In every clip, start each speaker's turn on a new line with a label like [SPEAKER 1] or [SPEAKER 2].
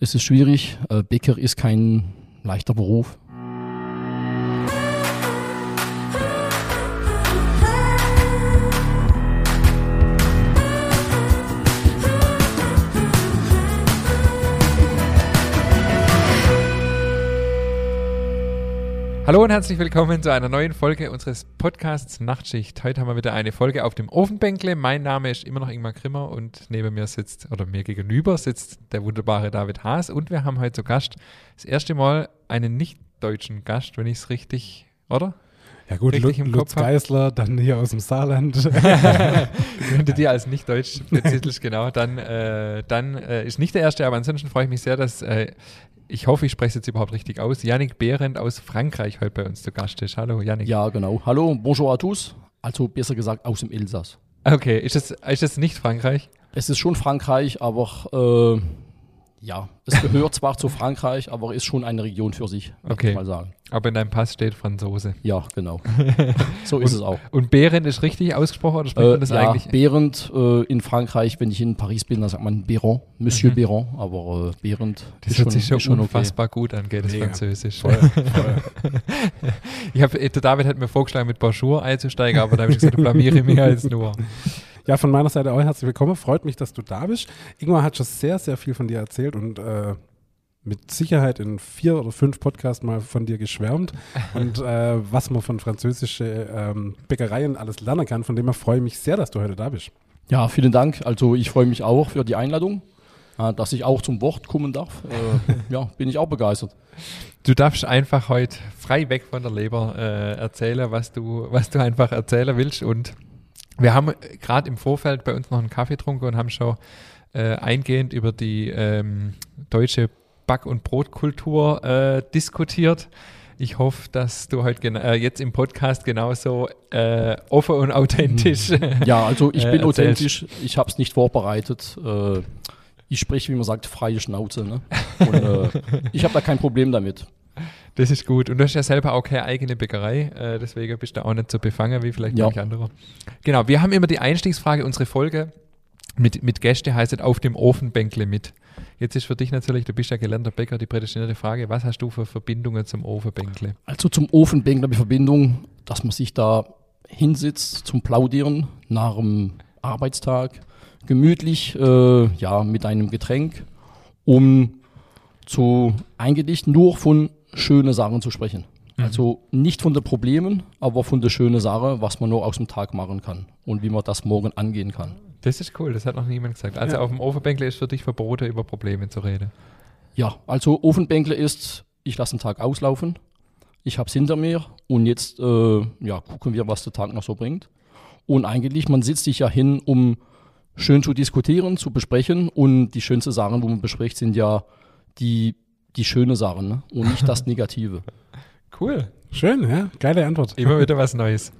[SPEAKER 1] es ist schwierig. Äh, Bäcker ist kein leichter Beruf.
[SPEAKER 2] Hallo und herzlich willkommen zu einer neuen Folge unseres Podcasts Nachtschicht. Heute haben wir wieder eine Folge auf dem Ofenbänkle. Mein Name ist immer noch Ingmar Grimmer und neben mir sitzt, oder mir gegenüber sitzt der wunderbare David Haas und wir haben heute zu Gast das erste Mal einen nicht-deutschen Gast, wenn ich es richtig, oder?
[SPEAKER 3] Ja gut,
[SPEAKER 2] Richtig
[SPEAKER 3] Lu
[SPEAKER 2] im
[SPEAKER 3] Lutz
[SPEAKER 2] Kopf hab.
[SPEAKER 3] Geisler, dann hier aus dem Saarland.
[SPEAKER 2] Wenn du dir als nicht-deutsch betitelst, genau, dann, äh, dann äh, ist nicht der erste, aber ansonsten freue ich mich sehr, dass, äh, ich hoffe, ich spreche es jetzt überhaupt richtig aus, Yannick Behrendt aus Frankreich heute bei uns zu Gast ist. Hallo Yannick.
[SPEAKER 1] Ja, genau. Hallo, bonjour à tous. Also besser gesagt aus dem Elsass.
[SPEAKER 2] Okay, ist das, ist das nicht Frankreich?
[SPEAKER 1] Es ist schon Frankreich, aber äh, ja, es gehört zwar zu Frankreich, aber ist schon eine Region für sich, würde
[SPEAKER 2] Okay.
[SPEAKER 1] ich mal sagen.
[SPEAKER 2] Aber in deinem Pass steht Franzose.
[SPEAKER 1] Ja, genau. so ist es auch.
[SPEAKER 2] Und Behrendt ist richtig ausgesprochen oder spricht
[SPEAKER 1] Äh,
[SPEAKER 2] man das
[SPEAKER 1] ja,
[SPEAKER 2] eigentlich?
[SPEAKER 1] Behrendt äh, in Frankreich, wenn ich in Paris bin, dann sagt man Béron, Monsieur
[SPEAKER 2] Mhm.
[SPEAKER 1] Béron, aber äh, Behrendt
[SPEAKER 2] Das
[SPEAKER 1] ist
[SPEAKER 2] hört sich schon,
[SPEAKER 1] ist schon
[SPEAKER 2] unfassbar gut an, geht das
[SPEAKER 3] Mega.
[SPEAKER 2] Französisch.
[SPEAKER 3] voll, voll.
[SPEAKER 2] Ich hab, der David hat mir vorgeschlagen, mit Bonjour einzusteigen, aber da habe ich gesagt, du blamiere mich als nur.
[SPEAKER 3] Ja, von meiner Seite auch herzlich willkommen. Freut mich, dass du da bist. Ingmar hat schon sehr, sehr viel von dir erzählt und äh, mit Sicherheit in vier oder fünf Podcasts mal von dir geschwärmt und äh, was man von französischen ähm, Bäckereien alles lernen kann. Von dem her freue ich mich sehr, dass du heute da bist.
[SPEAKER 1] Ja, vielen Dank. Also ich freue mich auch für die Einladung, äh, dass ich auch zum Wort kommen darf. Äh, ja, bin ich auch begeistert.
[SPEAKER 2] Du darfst einfach heute frei weg von der Leber äh, erzählen, was du, was du einfach erzählen willst. Und wir haben gerade im Vorfeld bei uns noch einen Kaffee getrunken und haben schon äh, eingehend über die ähm, deutsche Back- und Brotkultur äh, diskutiert. Ich hoffe, dass du heute äh, jetzt im Podcast genauso äh, offen und authentisch.
[SPEAKER 1] Ja, also ich
[SPEAKER 2] Äh,
[SPEAKER 1] bin authentisch. Ich habe es nicht vorbereitet. Äh, ich spreche, wie man sagt, freie Schnauze. Ne? Und äh, ich habe da kein Problem damit.
[SPEAKER 2] Das ist gut. Und du hast ja selber auch keine eigene Bäckerei, äh, deswegen bist du auch nicht so befangen wie vielleicht
[SPEAKER 1] Ja.
[SPEAKER 2] manch anderer. Genau, wir haben immer die Einstiegsfrage, unsere Folge mit, mit Gäste heißt es auf dem Ofenbänkle mit. Jetzt ist für dich natürlich, du bist ja gelernter Bäcker, die prädestinierte Frage, was hast du für Verbindungen zum Ofenbänkle?
[SPEAKER 1] Also zum Ofenbänkler die Verbindung, dass man sich da hinsitzt zum Plaudieren nach dem Arbeitstag, gemütlich, äh, ja, mit einem Getränk, um zu eigentlich nur von schönen Sachen zu sprechen. Also nicht von den Problemen, aber von der schönen Sache, was man nur aus dem Tag machen kann und wie man das morgen angehen kann.
[SPEAKER 2] Das ist cool, das hat noch niemand gesagt. Also
[SPEAKER 3] Ja.
[SPEAKER 2] auf dem Ofenbänkle ist für dich verboten, über Probleme zu reden.
[SPEAKER 1] Ja, also Ofenbänkle ist, ich lasse den Tag auslaufen, ich habe es hinter mir und jetzt äh, ja, gucken wir, was der Tag noch so bringt. Und eigentlich, man sitzt sich ja hin, um schön zu diskutieren, zu besprechen und die schönsten Sachen, wo man bespricht, sind ja die, die schönen Sachen ne? und nicht das Negative.
[SPEAKER 2] Cool.
[SPEAKER 3] Schön, ja? Geile Antwort.
[SPEAKER 2] Immer wieder was Neues.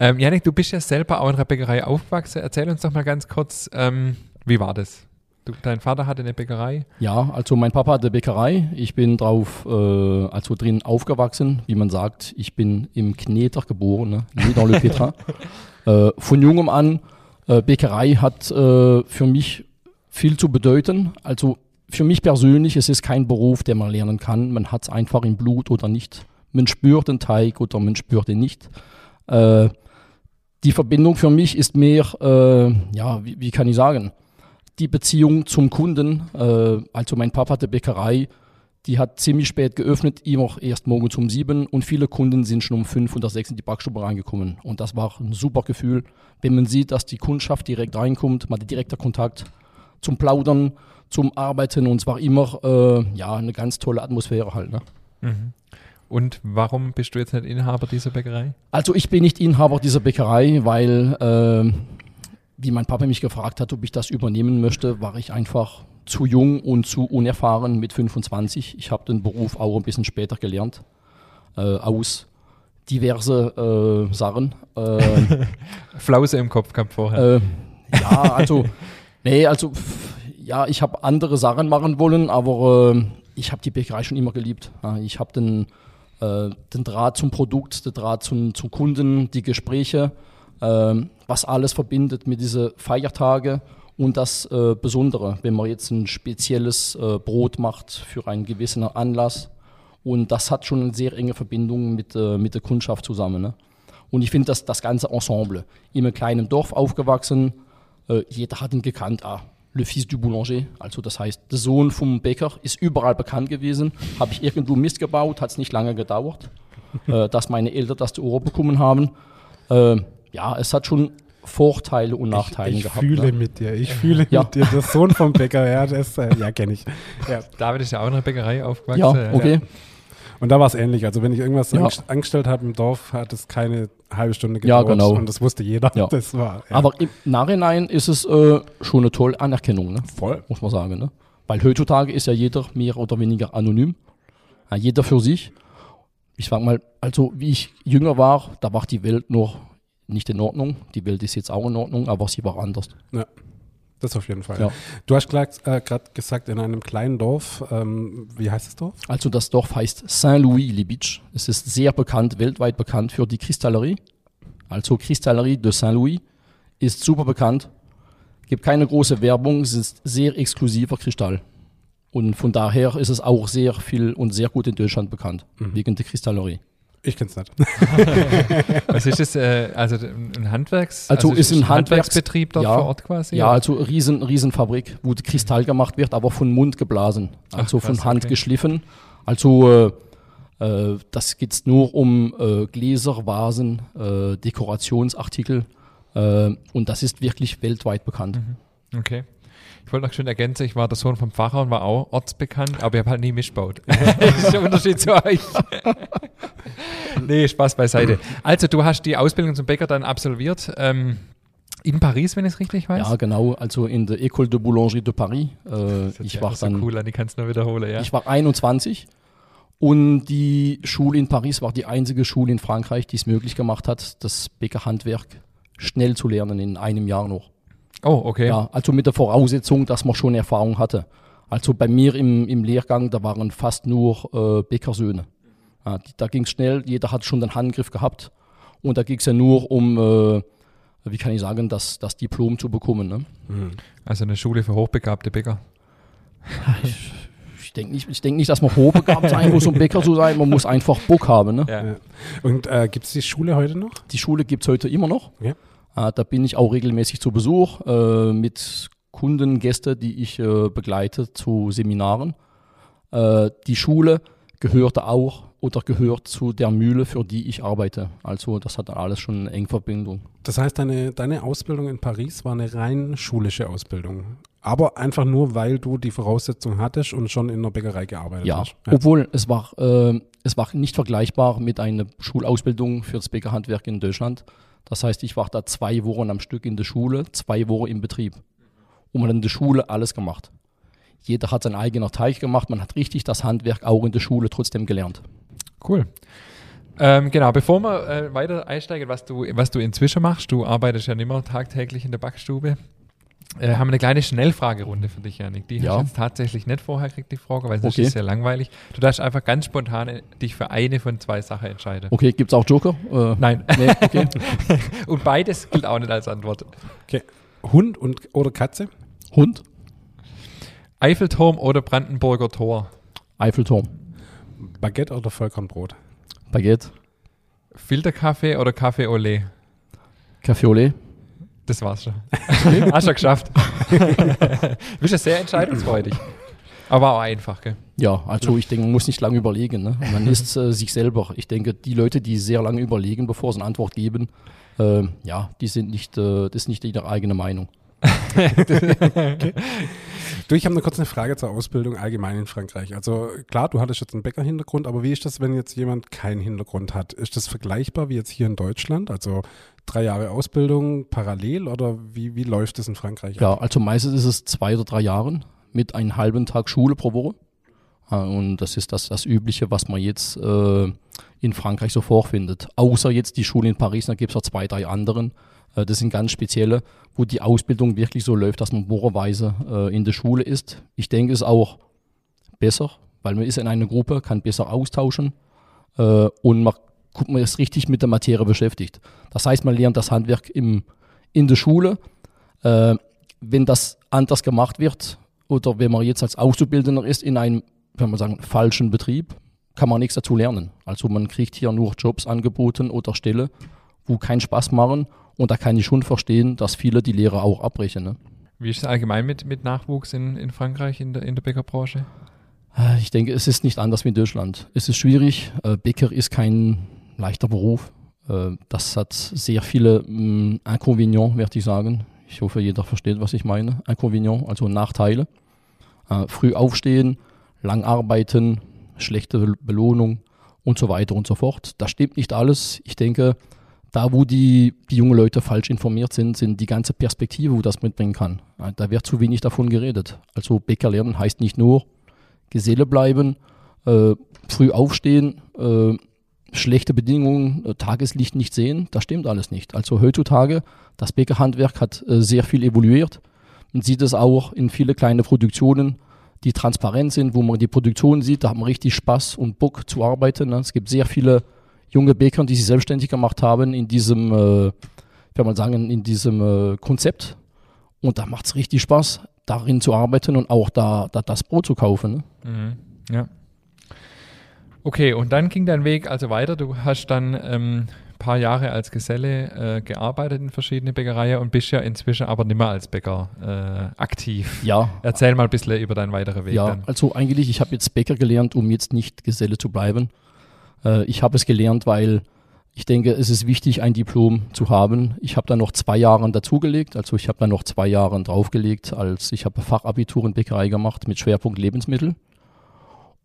[SPEAKER 2] Ähm, Janik, du bist ja selber auch in einer Bäckerei aufgewachsen. Erzähl uns doch mal ganz kurz, ähm, wie war das? Du, dein Vater hatte eine Bäckerei.
[SPEAKER 1] Ja, also mein Papa hatte Bäckerei. Ich bin drauf, äh, also drin aufgewachsen, wie man sagt. Ich bin im Kneter geboren, ne? Dans le Petra. äh, von jungem an, äh, Bäckerei hat äh, für mich viel zu bedeuten. Also für mich persönlich, es ist kein Beruf, den man lernen kann. Man hat es einfach im Blut oder nicht. Man spürt den Teig oder man spürt ihn nicht. Äh, die Verbindung für mich ist mehr, äh, ja, wie, wie kann ich sagen, die Beziehung zum Kunden. Äh, also mein Papa hatte Bäckerei, die hat ziemlich spät geöffnet, immer erst morgens um sieben und viele Kunden sind schon um fünf oder sechs in die Backstube reingekommen. Und das war ein super Gefühl, wenn man sieht, dass die Kundschaft direkt reinkommt, man hat direkter Kontakt zum Plaudern, zum Arbeiten und es war immer äh, ja, eine ganz tolle Atmosphäre halt. Ne?
[SPEAKER 2] Und warum bist du jetzt nicht Inhaber dieser Bäckerei?
[SPEAKER 1] Also ich bin nicht Inhaber dieser Bäckerei, weil äh, wie mein Papa mich gefragt hat, ob ich das übernehmen möchte, war ich einfach zu jung und zu unerfahren mit 25. Ich habe den Beruf auch ein bisschen später gelernt, äh, aus diverse äh, Sachen. Äh,
[SPEAKER 2] Flause im Kopf kam vorher.
[SPEAKER 1] äh, ja, also, nee, also, ja, ich habe andere Sachen machen wollen, aber äh, ich habe die Bäckerei schon immer geliebt. Ja, ich habe den, äh, den Draht zum Produkt, den Draht zum, zum Kunden, die Gespräche, ähm, was alles verbindet mit diesen Feiertage und das äh, Besondere, wenn man jetzt ein spezielles äh, Brot macht für einen gewissen Anlass. Und das hat schon eine sehr enge Verbindung mit, äh, mit der Kundschaft zusammen. Ne? Und ich finde, dass das ganze Ensemble, in einem kleinen Dorf aufgewachsen, äh, jeder hat ihn gekannt. Ah, Le Fils du Boulanger, also das heißt, der Sohn vom Bäcker, ist überall bekannt gewesen. Habe ich irgendwo Mist gebaut, hat es nicht lange gedauert, äh, dass meine Eltern das zu Ohr bekommen haben. Äh, ja, es hat schon Vorteile und Nachteile
[SPEAKER 3] ich, ich
[SPEAKER 1] gehabt.
[SPEAKER 3] fühle
[SPEAKER 1] ne?
[SPEAKER 3] mit dir, ich fühle
[SPEAKER 1] Ja.
[SPEAKER 3] mit dir. Der Sohn vom Bäcker, ja, das, äh, ja, kenne ich. Ja.
[SPEAKER 2] David ist ja auch in einer Bäckerei aufgewachsen.
[SPEAKER 1] Ja, okay.
[SPEAKER 3] Und da war es ähnlich. Also wenn ich irgendwas
[SPEAKER 1] Ja.
[SPEAKER 3] angest- angestellt habe im Dorf, hat es keine halbe Stunde
[SPEAKER 1] Ja,
[SPEAKER 3] gedauert.
[SPEAKER 1] genau.
[SPEAKER 3] Und das wusste jeder.
[SPEAKER 1] Ja.
[SPEAKER 3] Das war ja.
[SPEAKER 1] Aber im Nachhinein ist es äh, schon eine tolle Anerkennung, ne?
[SPEAKER 3] voll.
[SPEAKER 1] muss man sagen. Ne? Weil heutzutage ist ja jeder mehr oder weniger anonym. Ja, jeder für sich. Ich sag mal, also wie ich jünger war, da war die Welt noch nicht in Ordnung. Die Welt ist jetzt auch in Ordnung, aber sie war anders.
[SPEAKER 3] Ja. Das auf jeden Fall.
[SPEAKER 1] Ja.
[SPEAKER 3] Du hast gerade äh, gesagt, in einem kleinen Dorf, ähm, wie heißt das Dorf?
[SPEAKER 1] Also das Dorf heißt Saint-Louis-les-Bitches. Es ist sehr bekannt, weltweit bekannt für die Kristallerie. Also Kristallerie de Saint-Louis ist super bekannt. Gibt keine große Werbung, es ist sehr exklusiver Kristall. Und von daher ist es auch sehr viel und sehr gut in Deutschland bekannt, wegen der Kristallerie.
[SPEAKER 3] Ich kenn's nicht.
[SPEAKER 2] Was ist das? Äh, also ein Handwerks...
[SPEAKER 1] Also ist ein Handwerks-
[SPEAKER 2] Handwerksbetrieb dort
[SPEAKER 1] Ja.
[SPEAKER 2] vor Ort quasi?
[SPEAKER 1] Ja,
[SPEAKER 2] oder?
[SPEAKER 1] also riesen, Riesenfabrik, wo der Kristall gemacht wird, aber von Mund geblasen. Also
[SPEAKER 2] krass,
[SPEAKER 1] von Hand
[SPEAKER 2] okay.
[SPEAKER 1] geschliffen. Also äh, äh, das geht's nur um äh, Gläser, Vasen, äh, Dekorationsartikel. Äh, und das ist wirklich weltweit bekannt.
[SPEAKER 2] Okay. Ich wollte noch schön ergänzen, ich war der Sohn vom Pfarrer und war auch ortsbekannt, aber ich habe halt nie mischbaut. das ist der Unterschied zu euch. nee, Spaß beiseite. Also, du hast die Ausbildung zum Bäcker dann absolviert. Ähm, in Paris, wenn ich es richtig weiß.
[SPEAKER 1] Ja, genau. Also in der École de Boulangerie de Paris. Äh, ich war
[SPEAKER 2] so
[SPEAKER 1] dann
[SPEAKER 2] cool an, ich kann es nur wiederholen, ja.
[SPEAKER 1] Ich war 21 und die Schule in Paris war die einzige Schule in Frankreich, die es möglich gemacht hat, das Bäckerhandwerk schnell zu lernen in einem Jahr noch.
[SPEAKER 2] Oh, okay.
[SPEAKER 1] Ja, also mit der Voraussetzung, dass man schon Erfahrung hatte. Also bei mir im, im Lehrgang, da waren fast nur äh, Bäckersöhne. Ja, da ging es schnell, jeder hat schon den Handgriff gehabt und da ging es ja nur um, äh, wie kann ich sagen, das, das Diplom zu bekommen. Ne?
[SPEAKER 2] Also eine Schule für hochbegabte Bäcker.
[SPEAKER 1] Ich denke nicht, ich denk nicht, dass man hochbegabt sein muss, um Bäcker zu sein. Man muss einfach Bock haben. Ne?
[SPEAKER 2] Ja.
[SPEAKER 3] Und äh, gibt es die Schule heute noch?
[SPEAKER 1] Die Schule gibt es heute immer noch.
[SPEAKER 3] Ja.
[SPEAKER 1] Äh, da bin ich auch regelmäßig zu Besuch äh, mit Kunden, Gäste, die ich äh, begleite zu Seminaren. Die Schule gehörte auch oder gehört zu der Mühle, für die ich arbeite. Also das hat alles schon eine enge Verbindung.
[SPEAKER 3] Das heißt, deine, deine Ausbildung in Paris war eine rein schulische Ausbildung. Aber einfach nur, weil du die Voraussetzung hattest und schon in der Bäckerei gearbeitet
[SPEAKER 1] Ja,
[SPEAKER 3] hast.
[SPEAKER 1] obwohl es war, äh, es war nicht vergleichbar mit einer Schulausbildung für das Bäckerhandwerk in Deutschland. Das heißt, ich war da zwei Wochen am Stück in der Schule, zwei Wochen im Betrieb. Und man hat in der Schule alles gemacht. Jeder hat sein eigener Teig gemacht, man hat richtig das Handwerk auch in der Schule trotzdem gelernt.
[SPEAKER 2] Cool. Ähm, genau, bevor wir äh, weiter einsteigen, was du, was du inzwischen machst, du arbeitest ja nicht mehr tagtäglich in der Backstube, äh, haben eine kleine Schnellfragerunde für dich, Janik. Die hast
[SPEAKER 1] Ja.
[SPEAKER 2] du jetzt tatsächlich nicht vorher gekriegt, die Frage, weil sonst
[SPEAKER 1] Okay.
[SPEAKER 2] ist es sehr langweilig. Du darfst einfach ganz spontan äh, dich für eine von zwei Sachen entscheiden.
[SPEAKER 1] Okay, gibt es auch Joker? Äh,
[SPEAKER 2] Nein.
[SPEAKER 1] nee, okay.
[SPEAKER 2] Und beides gilt auch nicht als Antwort.
[SPEAKER 3] Okay. Hund und, oder Katze?
[SPEAKER 1] Hund,
[SPEAKER 2] Eiffelturm oder Brandenburger Tor?
[SPEAKER 1] Eiffelturm,
[SPEAKER 3] Baguette oder Vollkornbrot?
[SPEAKER 1] Baguette,
[SPEAKER 2] Filterkaffee oder Kaffee Olé?
[SPEAKER 1] Au lait.
[SPEAKER 2] Das war's schon. Hast du geschafft. du bist ja sehr entscheidungsfreudig. Aber auch einfach, gell?
[SPEAKER 1] Ja, also ich denke, man muss nicht lange überlegen. Ne? Man ist äh, sich selber. Ich denke, die Leute, die sehr lange überlegen, bevor sie eine Antwort geben, äh, ja, die sind nicht, äh, das ist nicht ihre eigene Meinung.
[SPEAKER 3] Du, ich habe eine kurze Frage zur Ausbildung allgemein in Frankreich. Also klar, du hattest jetzt einen Bäckerhintergrund, aber wie ist das, wenn jetzt jemand keinen Hintergrund hat? Ist das vergleichbar wie jetzt hier in Deutschland? Also drei Jahre Ausbildung parallel oder wie, wie läuft das in Frankreich?
[SPEAKER 1] Ja, also meistens ist es zwei oder drei Jahren mit einem halben Tag Schule pro Woche. Ja, Und das ist das, das Übliche, was man jetzt äh, in Frankreich so vorfindet. Außer jetzt die Schule in Paris, da gibt es noch zwei, drei anderen. Äh, das sind ganz spezielle, wo die Ausbildung wirklich so läuft, dass man wochenweise äh, in der Schule ist. Ich denke, es ist auch besser, weil man ist in einer Gruppe, kann besser austauschen äh, und man, man ist richtig mit der Materie beschäftigt. Das heißt, man lernt das Handwerk im, in der Schule. Äh, wenn das anders gemacht wird oder wenn man jetzt als Auszubildender ist in einem, kann man sagen, falschen Betrieb, kann man nichts dazu lernen. Also man kriegt hier nur Jobs angeboten oder Stelle, wo keinen Spaß machen und da kann ich schon verstehen, dass viele die Lehre auch abbrechen. Ne?
[SPEAKER 2] Wie ist es allgemein mit, mit Nachwuchs in, in Frankreich in der, in der Bäckerbranche?
[SPEAKER 1] Äh, Ich denke, es ist nicht anders wie in Deutschland. Es ist schwierig. Äh, Bäcker ist kein leichter Beruf. Äh, Das hat sehr viele mh, Inconvenients, werde ich sagen. Ich hoffe, jeder versteht, was ich meine. Inconvenients, also Nachteile. Äh, Früh aufstehen, lang arbeiten, schlechte Be- Belohnung und so weiter und so fort. Das stimmt nicht alles. Ich denke, da wo die, die jungen Leute falsch informiert sind, sind die ganze Perspektive, wo das mitbringen kann. Äh, Da wird zu wenig davon geredet. Also Bäcker lernen heißt nicht nur Geselle bleiben, äh, früh aufstehen, äh, schlechte Bedingungen, äh, Tageslicht nicht sehen, das stimmt alles nicht. Also heutzutage, das Bäckerhandwerk hat äh, sehr viel evoluiert. Man sieht es auch in viele kleine Produktionen, die transparent sind, wo man die Produktion sieht, da hat man richtig Spaß und Bock zu arbeiten. Ne? Es gibt sehr viele junge Bäcker, die sich selbstständig gemacht haben in diesem, äh, kann man sagen, in diesem äh, Konzept. Und da macht es richtig Spaß, darin zu arbeiten und auch da, da das Brot zu kaufen. Ne?
[SPEAKER 2] Mhm. Ja. Okay, und dann ging dein Weg also weiter. Du hast dann ähm, ein paar Jahre als Geselle äh, gearbeitet in verschiedene Bäckereien und bist ja inzwischen aber nicht mehr als Bäcker äh, aktiv.
[SPEAKER 1] Ja,
[SPEAKER 2] Erzähl mal ein bisschen über deinen weiteren Weg
[SPEAKER 1] ja
[SPEAKER 2] dann.
[SPEAKER 1] also eigentlich, ich habe jetzt Bäcker gelernt, um jetzt nicht Geselle zu bleiben. Äh, ich habe es gelernt, weil ich denke, es ist wichtig, ein Diplom zu haben. Ich habe da noch zwei Jahre dazugelegt, also ich habe da noch zwei Jahre draufgelegt, als ich habe Fachabitur in Bäckerei gemacht mit Schwerpunkt Lebensmittel.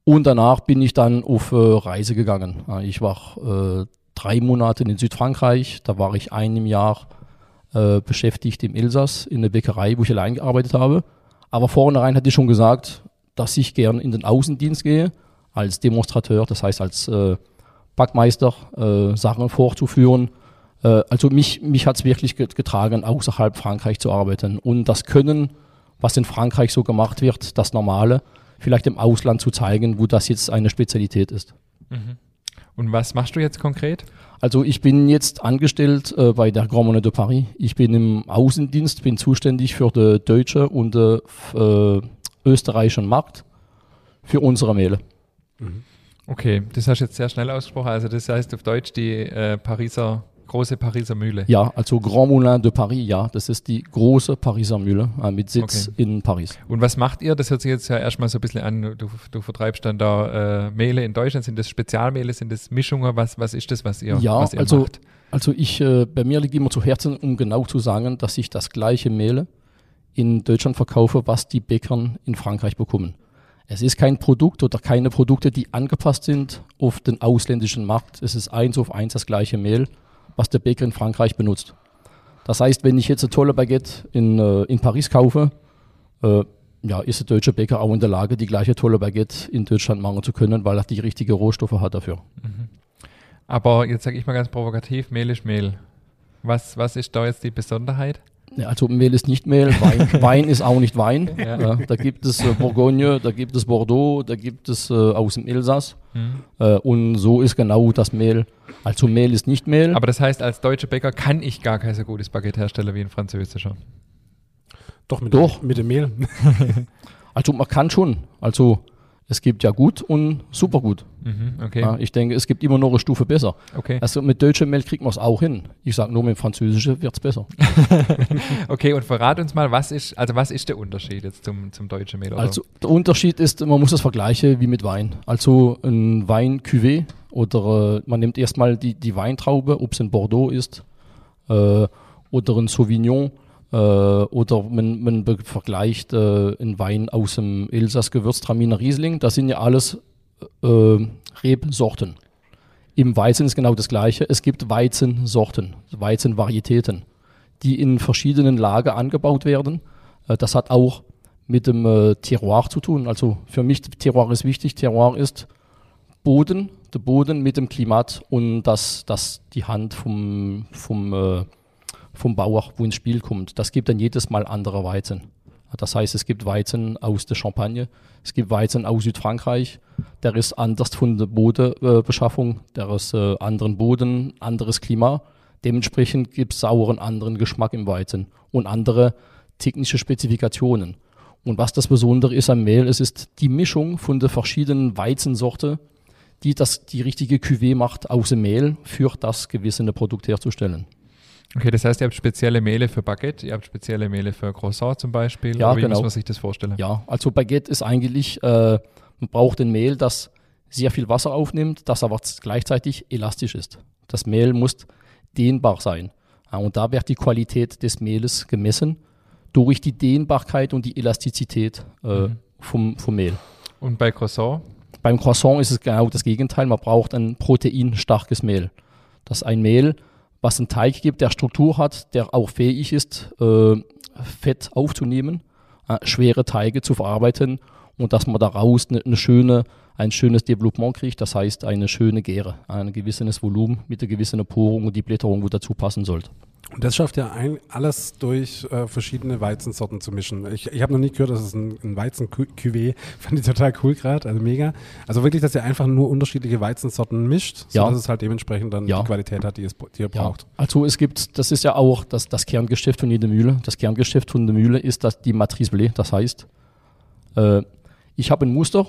[SPEAKER 1] Und danach bin ich dann auf äh, Reise gegangen. Ich war äh, drei Monate in Südfrankreich, da war ich ein im Jahr äh, beschäftigt im Elsass in der Bäckerei, wo ich allein gearbeitet habe. Aber vornherein hatte ich schon gesagt, dass ich gern in den Außendienst gehe, als Demonstrateur, das heißt als äh, Backmeister, äh, Sachen vorzuführen. Äh, also mich, mich hat es wirklich get- getragen, außerhalb Frankreich zu arbeiten. Und das Können, was in Frankreich so gemacht wird, das Normale, vielleicht im Ausland zu zeigen, wo das jetzt eine Spezialität ist.
[SPEAKER 2] Und was machst du jetzt konkret?
[SPEAKER 1] Also ich bin jetzt angestellt äh, bei der Grand Monnaie de Paris. Ich bin im Außendienst, bin zuständig für den deutschen und den äh, österreichischen Markt für unsere Mehle.
[SPEAKER 2] Okay, das hast du jetzt sehr schnell ausgesprochen. Also das heißt auf Deutsch die äh, Pariser, große Pariser Mühle.
[SPEAKER 1] Ja, also Grand Moulin de Paris, ja, das ist die große Pariser Mühle äh, mit Sitz in Paris.
[SPEAKER 2] Und was macht ihr? Das hört sich jetzt ja erstmal so ein bisschen an, du, du vertreibst dann da äh, Mehle in Deutschland. Sind das Spezialmehle, sind das Mischungen? Was, was ist das, was ihr,
[SPEAKER 1] Ja,
[SPEAKER 2] was ihr
[SPEAKER 1] also-
[SPEAKER 2] macht?
[SPEAKER 1] Also ich, äh, bei mir liegt immer zu Herzen, um genau zu sagen, dass ich das gleiche Mehle in Deutschland verkaufe, was die Bäckern in Frankreich bekommen. Es ist kein Produkt oder keine Produkte, die angepasst sind auf den ausländischen Markt. Es ist eins auf eins das gleiche Mehl, was der Bäcker in Frankreich benutzt. Das heißt, wenn ich jetzt eine tolle Baguette in, äh, in Paris kaufe, äh, ja, ist der deutsche Bäcker auch in der Lage, die gleiche tolle Baguette in Deutschland machen zu können, weil er die richtigen Rohstoffe hat dafür.
[SPEAKER 2] Aber jetzt sage ich mal ganz provokativ, Mehl ist Mehl. Was, was ist da jetzt die Besonderheit?
[SPEAKER 1] Ja, also Mehl ist nicht Mehl, Wein, Wein ist auch nicht Wein.
[SPEAKER 2] Ja.
[SPEAKER 1] Ja, da gibt es äh, Bourgogne, da gibt es Bordeaux, da gibt es äh, aus dem Elsass.
[SPEAKER 2] Hm.
[SPEAKER 1] Äh, und so ist genau das Mehl. Also Mehl ist nicht Mehl.
[SPEAKER 2] Aber das heißt, als deutscher Bäcker kann ich gar kein so gutes Baguette herstellen wie ein französischer.
[SPEAKER 3] Doch, mit,
[SPEAKER 1] Doch.
[SPEAKER 3] Dem, mit dem Mehl.
[SPEAKER 1] Also man kann schon. Also es gibt ja gut und super gut.
[SPEAKER 2] Mhm, okay.
[SPEAKER 1] Ja, ich denke, es gibt immer noch eine Stufe besser.
[SPEAKER 2] okay.
[SPEAKER 1] Also mit deutschem Mehl kriegt man es auch hin. Ich sage nur, mit dem Französischen wird es besser.
[SPEAKER 2] Okay, und verrat uns mal, was ist, also was ist der Unterschied jetzt zum, zum deutschen Mehl?
[SPEAKER 1] Also der Unterschied ist, man muss das vergleichen wie mit Wein. Also ein Wein Cuvée oder äh, man nimmt erstmal die, die Weintraube, ob es ein Bordeaux ist äh, oder ein Sauvignon äh, oder man, man vergleicht äh, einen Wein aus dem Elsass Gewürztraminer Riesling. Das sind ja alles äh, Rebsorten. Im Weizen ist genau das Gleiche. Es gibt Weizensorten, Weizenvarietäten, die in verschiedenen Lager angebaut werden. Äh, das hat auch mit dem äh, Terroir zu tun. Also für mich Terroir ist wichtig. Terroir ist Boden, der Boden mit dem Klimat und das, das die Hand vom, vom, äh, vom Bauer, wo ins Spiel kommt. Das gibt dann jedes Mal andere Weizen. Das heißt, es gibt Weizen aus der Champagne, es gibt Weizen aus Südfrankreich, der ist anders von der Bodenbeschaffung, der ist äh, anderen Boden, anderes Klima. Dementsprechend gibt es einen anderen Geschmack im Weizen und andere technische Spezifikationen. Und was das Besondere ist am Mehl, es ist die Mischung von der verschiedenen Weizensorte, die das, die richtige Cuvée macht aus dem Mehl, für das gewisse Produkt herzustellen.
[SPEAKER 2] Okay, das heißt, ihr habt spezielle Mehle für Baguette, ihr habt spezielle Mehle für Croissant zum Beispiel.
[SPEAKER 1] Ja,
[SPEAKER 2] Oder wie
[SPEAKER 1] genau.
[SPEAKER 2] muss man sich das vorstellen?
[SPEAKER 1] Ja, also Baguette ist eigentlich, äh, man braucht ein Mehl, das sehr viel Wasser aufnimmt, das aber gleichzeitig elastisch ist. Das Mehl muss dehnbar sein. Ja, und da wird die Qualität des Mehles gemessen durch die Dehnbarkeit und die Elastizität äh,
[SPEAKER 2] Mhm.
[SPEAKER 1] vom, vom Mehl.
[SPEAKER 2] Und bei Croissant?
[SPEAKER 1] Beim Croissant ist es genau das Gegenteil. Man braucht ein proteinstarkes Mehl. Das ist ein Mehl, was einen Teig gibt, der Struktur hat, der auch fähig ist, äh, Fett aufzunehmen, äh, schwere Teige zu verarbeiten und dass man daraus eine, eine schöne, ein schönes Development kriegt, das heißt eine schöne Gäre, ein gewisses Volumen mit einer gewissen Porung und die Blätterung, wo dazu passen sollte.
[SPEAKER 3] Und das schafft ja ein, alles durch äh, verschiedene Weizensorten zu mischen. Ich, ich habe noch nie gehört, dass es ein, ein Weizen-Cuvée, fand ich total cool gerade, also mega. Also wirklich, dass ihr einfach nur unterschiedliche Weizensorten mischt,
[SPEAKER 1] Ja.
[SPEAKER 3] sodass es halt dementsprechend dann
[SPEAKER 1] Ja.
[SPEAKER 3] die Qualität hat, die, es, die ihr
[SPEAKER 1] Ja,
[SPEAKER 3] braucht.
[SPEAKER 1] also es gibt, das ist ja auch das, das Kerngeschäft von jeder Mühle. Das Kerngeschäft von der Mühle ist das, die Matrice Blé. Das heißt, äh, ich habe ein Muster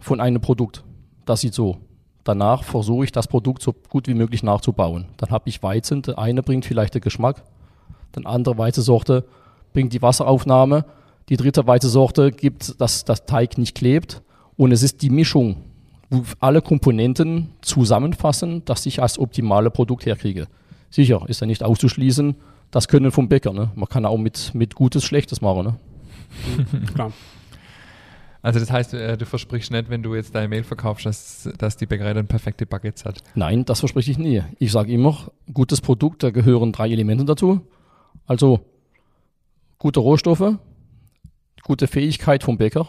[SPEAKER 1] von einem Produkt. Das sieht so. Danach versuche ich das Produkt so gut wie möglich nachzubauen. Dann habe ich Weizen. Der eine bringt vielleicht den Geschmack, die andere Weizensorte bringt die Wasseraufnahme, die dritte Weizensorte gibt, dass das Teig nicht klebt. Und es ist die Mischung, wo alle Komponenten zusammenfassen, dass ich als optimale Produkt herkriege. Sicher, ist ja nicht auszuschließen, das können vom Bäcker. Ne? Man kann auch mit, mit Gutes Schlechtes machen. Ne?
[SPEAKER 3] Klar.
[SPEAKER 2] Also das heißt, äh, du versprichst nicht, wenn du jetzt dein Mehl verkaufst, dass, dass die Bäckerei dann perfekte Baguettes hat.
[SPEAKER 1] Nein, das verspreche ich nie. Ich sage immer, gutes Produkt, da gehören drei Elemente dazu. Also gute Rohstoffe, gute Fähigkeit vom Bäcker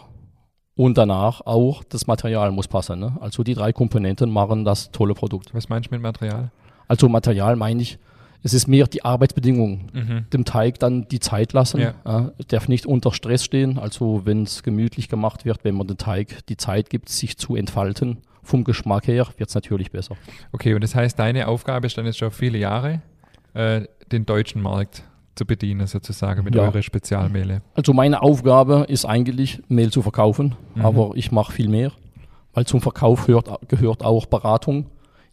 [SPEAKER 1] und danach auch das Material muss passen. Ne? Also die drei Komponenten machen das tolle Produkt.
[SPEAKER 2] Was meinst du mit Material?
[SPEAKER 1] Also Material meine ich, es ist mehr die Arbeitsbedingungen.
[SPEAKER 2] Mhm.
[SPEAKER 1] Dem Teig dann die Zeit lassen.
[SPEAKER 2] Ja.
[SPEAKER 1] Ja, darf nicht unter Stress stehen. Also wenn es gemütlich gemacht wird, wenn man dem Teig die Zeit gibt, sich zu entfalten, vom Geschmack her wird es natürlich besser.
[SPEAKER 2] Okay, und das heißt, deine Aufgabe ist dann jetzt schon viele Jahre, äh, den deutschen Markt zu bedienen, sozusagen, mit
[SPEAKER 1] Ja.
[SPEAKER 2] euren Spezialmehle.
[SPEAKER 1] Also meine Aufgabe ist eigentlich, Mehl zu verkaufen,
[SPEAKER 2] Mhm.
[SPEAKER 1] aber ich mache viel mehr, weil zum Verkauf hört, gehört auch Beratung.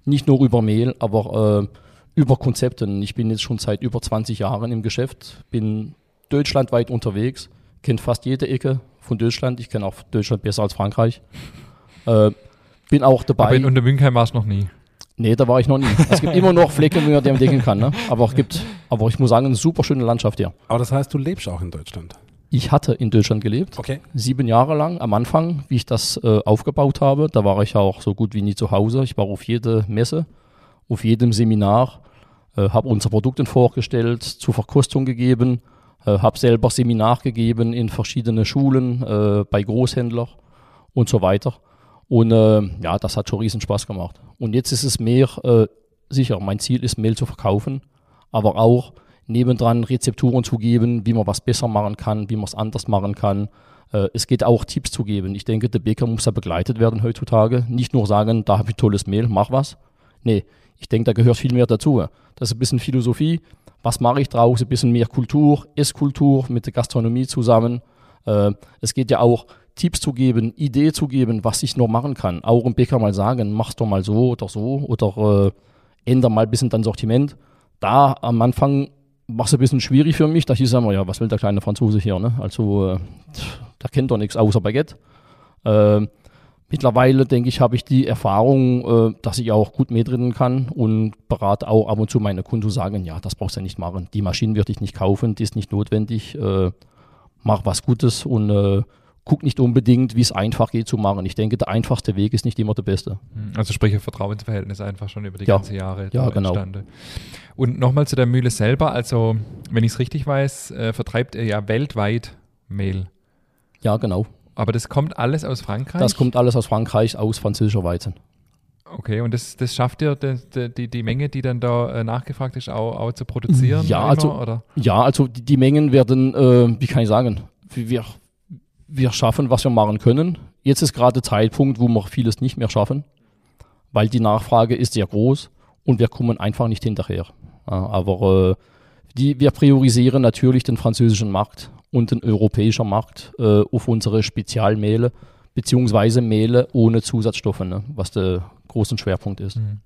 [SPEAKER 1] Nicht nur über Mehl, aber äh, über Konzepte. Ich bin jetzt schon seit über 20 Jahren im Geschäft, bin deutschlandweit unterwegs, kenne fast jede Ecke von Deutschland. Ich kenne auch Deutschland besser als Frankreich. Äh, bin auch dabei.
[SPEAKER 2] Aber in Untermünkheim warst du noch nie.
[SPEAKER 1] Nee, da war ich noch nie. Es gibt immer noch Flecken, die man entdecken kann. Ne? Aber, es gibt, aber ich muss sagen, eine super schöne Landschaft hier.
[SPEAKER 3] Aber das heißt, du lebst auch in Deutschland.
[SPEAKER 1] Ich hatte in Deutschland gelebt,
[SPEAKER 3] Okay.
[SPEAKER 1] sieben Jahre lang am Anfang, wie ich das äh, aufgebaut habe. Da war ich auch so gut wie nie zu Hause. Ich war auf jede Messe, auf jedem Seminar, äh, habe unsere Produkte vorgestellt, zur Verkostung gegeben, äh, habe selber Seminar gegeben in verschiedene Schulen, äh, bei Großhändlern und so weiter. Und äh, ja, das hat schon riesen Spaß gemacht. Und jetzt ist es mehr, äh, sicher, mein Ziel ist, Mehl zu verkaufen, aber auch nebendran Rezepturen zu geben, wie man was besser machen kann, wie man es anders machen kann. Äh, es geht auch Tipps zu geben. Ich denke, der Bäcker muss ja begleitet werden heutzutage. Nicht nur sagen, da habe ich tolles Mehl, mach was. Nee, ich denke, da gehört viel mehr dazu. Das ist ein bisschen Philosophie. Was mache ich draus? Ein bisschen mehr Kultur, Esskultur mit der Gastronomie zusammen. Äh, es geht ja auch, Tipps zu geben, Idee zu geben, was ich noch machen kann. Auch im Bäcker mal sagen, mach's doch mal so oder so oder äh, änder mal ein bisschen dein Sortiment. Da am Anfang war es ein bisschen schwierig für mich. Da hieß es immer, ja, was will der kleine Franzose hier? Ne? Also, äh, der kennt doch nichts außer Baguette. Äh, mittlerweile, denke ich, habe ich die Erfahrung, äh, dass ich auch gut mitreden kann und berate auch ab und zu meine Kunden zu sagen, ja, das brauchst du ja nicht machen. Die Maschine würde ich nicht kaufen, die ist nicht notwendig. Äh, mach was Gutes und äh, guck nicht unbedingt, wie es einfach geht zu machen. Ich denke, der einfachste Weg ist nicht immer der beste.
[SPEAKER 2] Also sprich ein Vertrauensverhältnis einfach schon über die
[SPEAKER 1] Ja.
[SPEAKER 2] ganze Jahre
[SPEAKER 1] Ja, genau.
[SPEAKER 2] entstanden. Und nochmal zu der Mühle selber. Also, wenn ich es richtig weiß, vertreibt ihr ja weltweit Mehl.
[SPEAKER 1] Ja, genau.
[SPEAKER 2] Aber das kommt alles aus Frankreich?
[SPEAKER 1] Das kommt alles aus Frankreich, aus französischer Weizen.
[SPEAKER 2] Okay, und das, das schafft ihr, die, die- die, Menge, die dann da äh, nachgefragt ist, auch, auch zu produzieren?
[SPEAKER 1] Ja,
[SPEAKER 2] immer,
[SPEAKER 1] also-
[SPEAKER 2] Oder?
[SPEAKER 1] Ja, also die, die Mengen werden, äh, wie kann ich sagen, wir, wir schaffen, was wir machen können. Jetzt ist gerade der Zeitpunkt, wo wir vieles nicht mehr schaffen, weil die Nachfrage ist sehr groß und wir kommen einfach nicht hinterher. Aber äh, Die, wir priorisieren natürlich den französischen Markt und den europäischen Markt äh, auf unsere Spezialmehle, beziehungsweise Mehle ohne Zusatzstoffe, ne, was der große Schwerpunkt ist.
[SPEAKER 2] Mhm.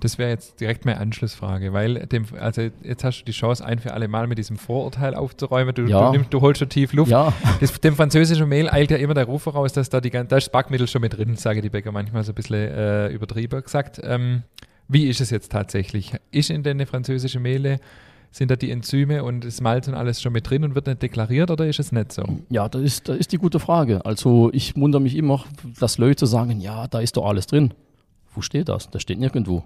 [SPEAKER 2] Das wäre jetzt direkt meine Anschlussfrage, weil dem, also jetzt hast du die Chance, ein für alle Mal mit diesem Vorurteil aufzuräumen. Du,
[SPEAKER 1] Ja.
[SPEAKER 2] du, nimmst, du holst schon tief Luft.
[SPEAKER 1] Ja,
[SPEAKER 2] Das, dem französischen Mehl eilt ja immer der Ruf voraus, dass da die gan- da ist Backmittel schon mit drin, sage die Bäcker manchmal so ein bisschen äh, übertrieben gesagt. Ähm, wie ist es jetzt tatsächlich? Ist in den französischen Mehle, sind da die Enzyme und das Malz und alles schon mit drin und wird nicht deklariert oder ist es nicht so?
[SPEAKER 1] ja das, ist, das ist die gute Frage. Also ich wundere mich immer, dass Leute sagen, ja, da ist doch alles drin. Wo steht das? Das steht nirgendwo.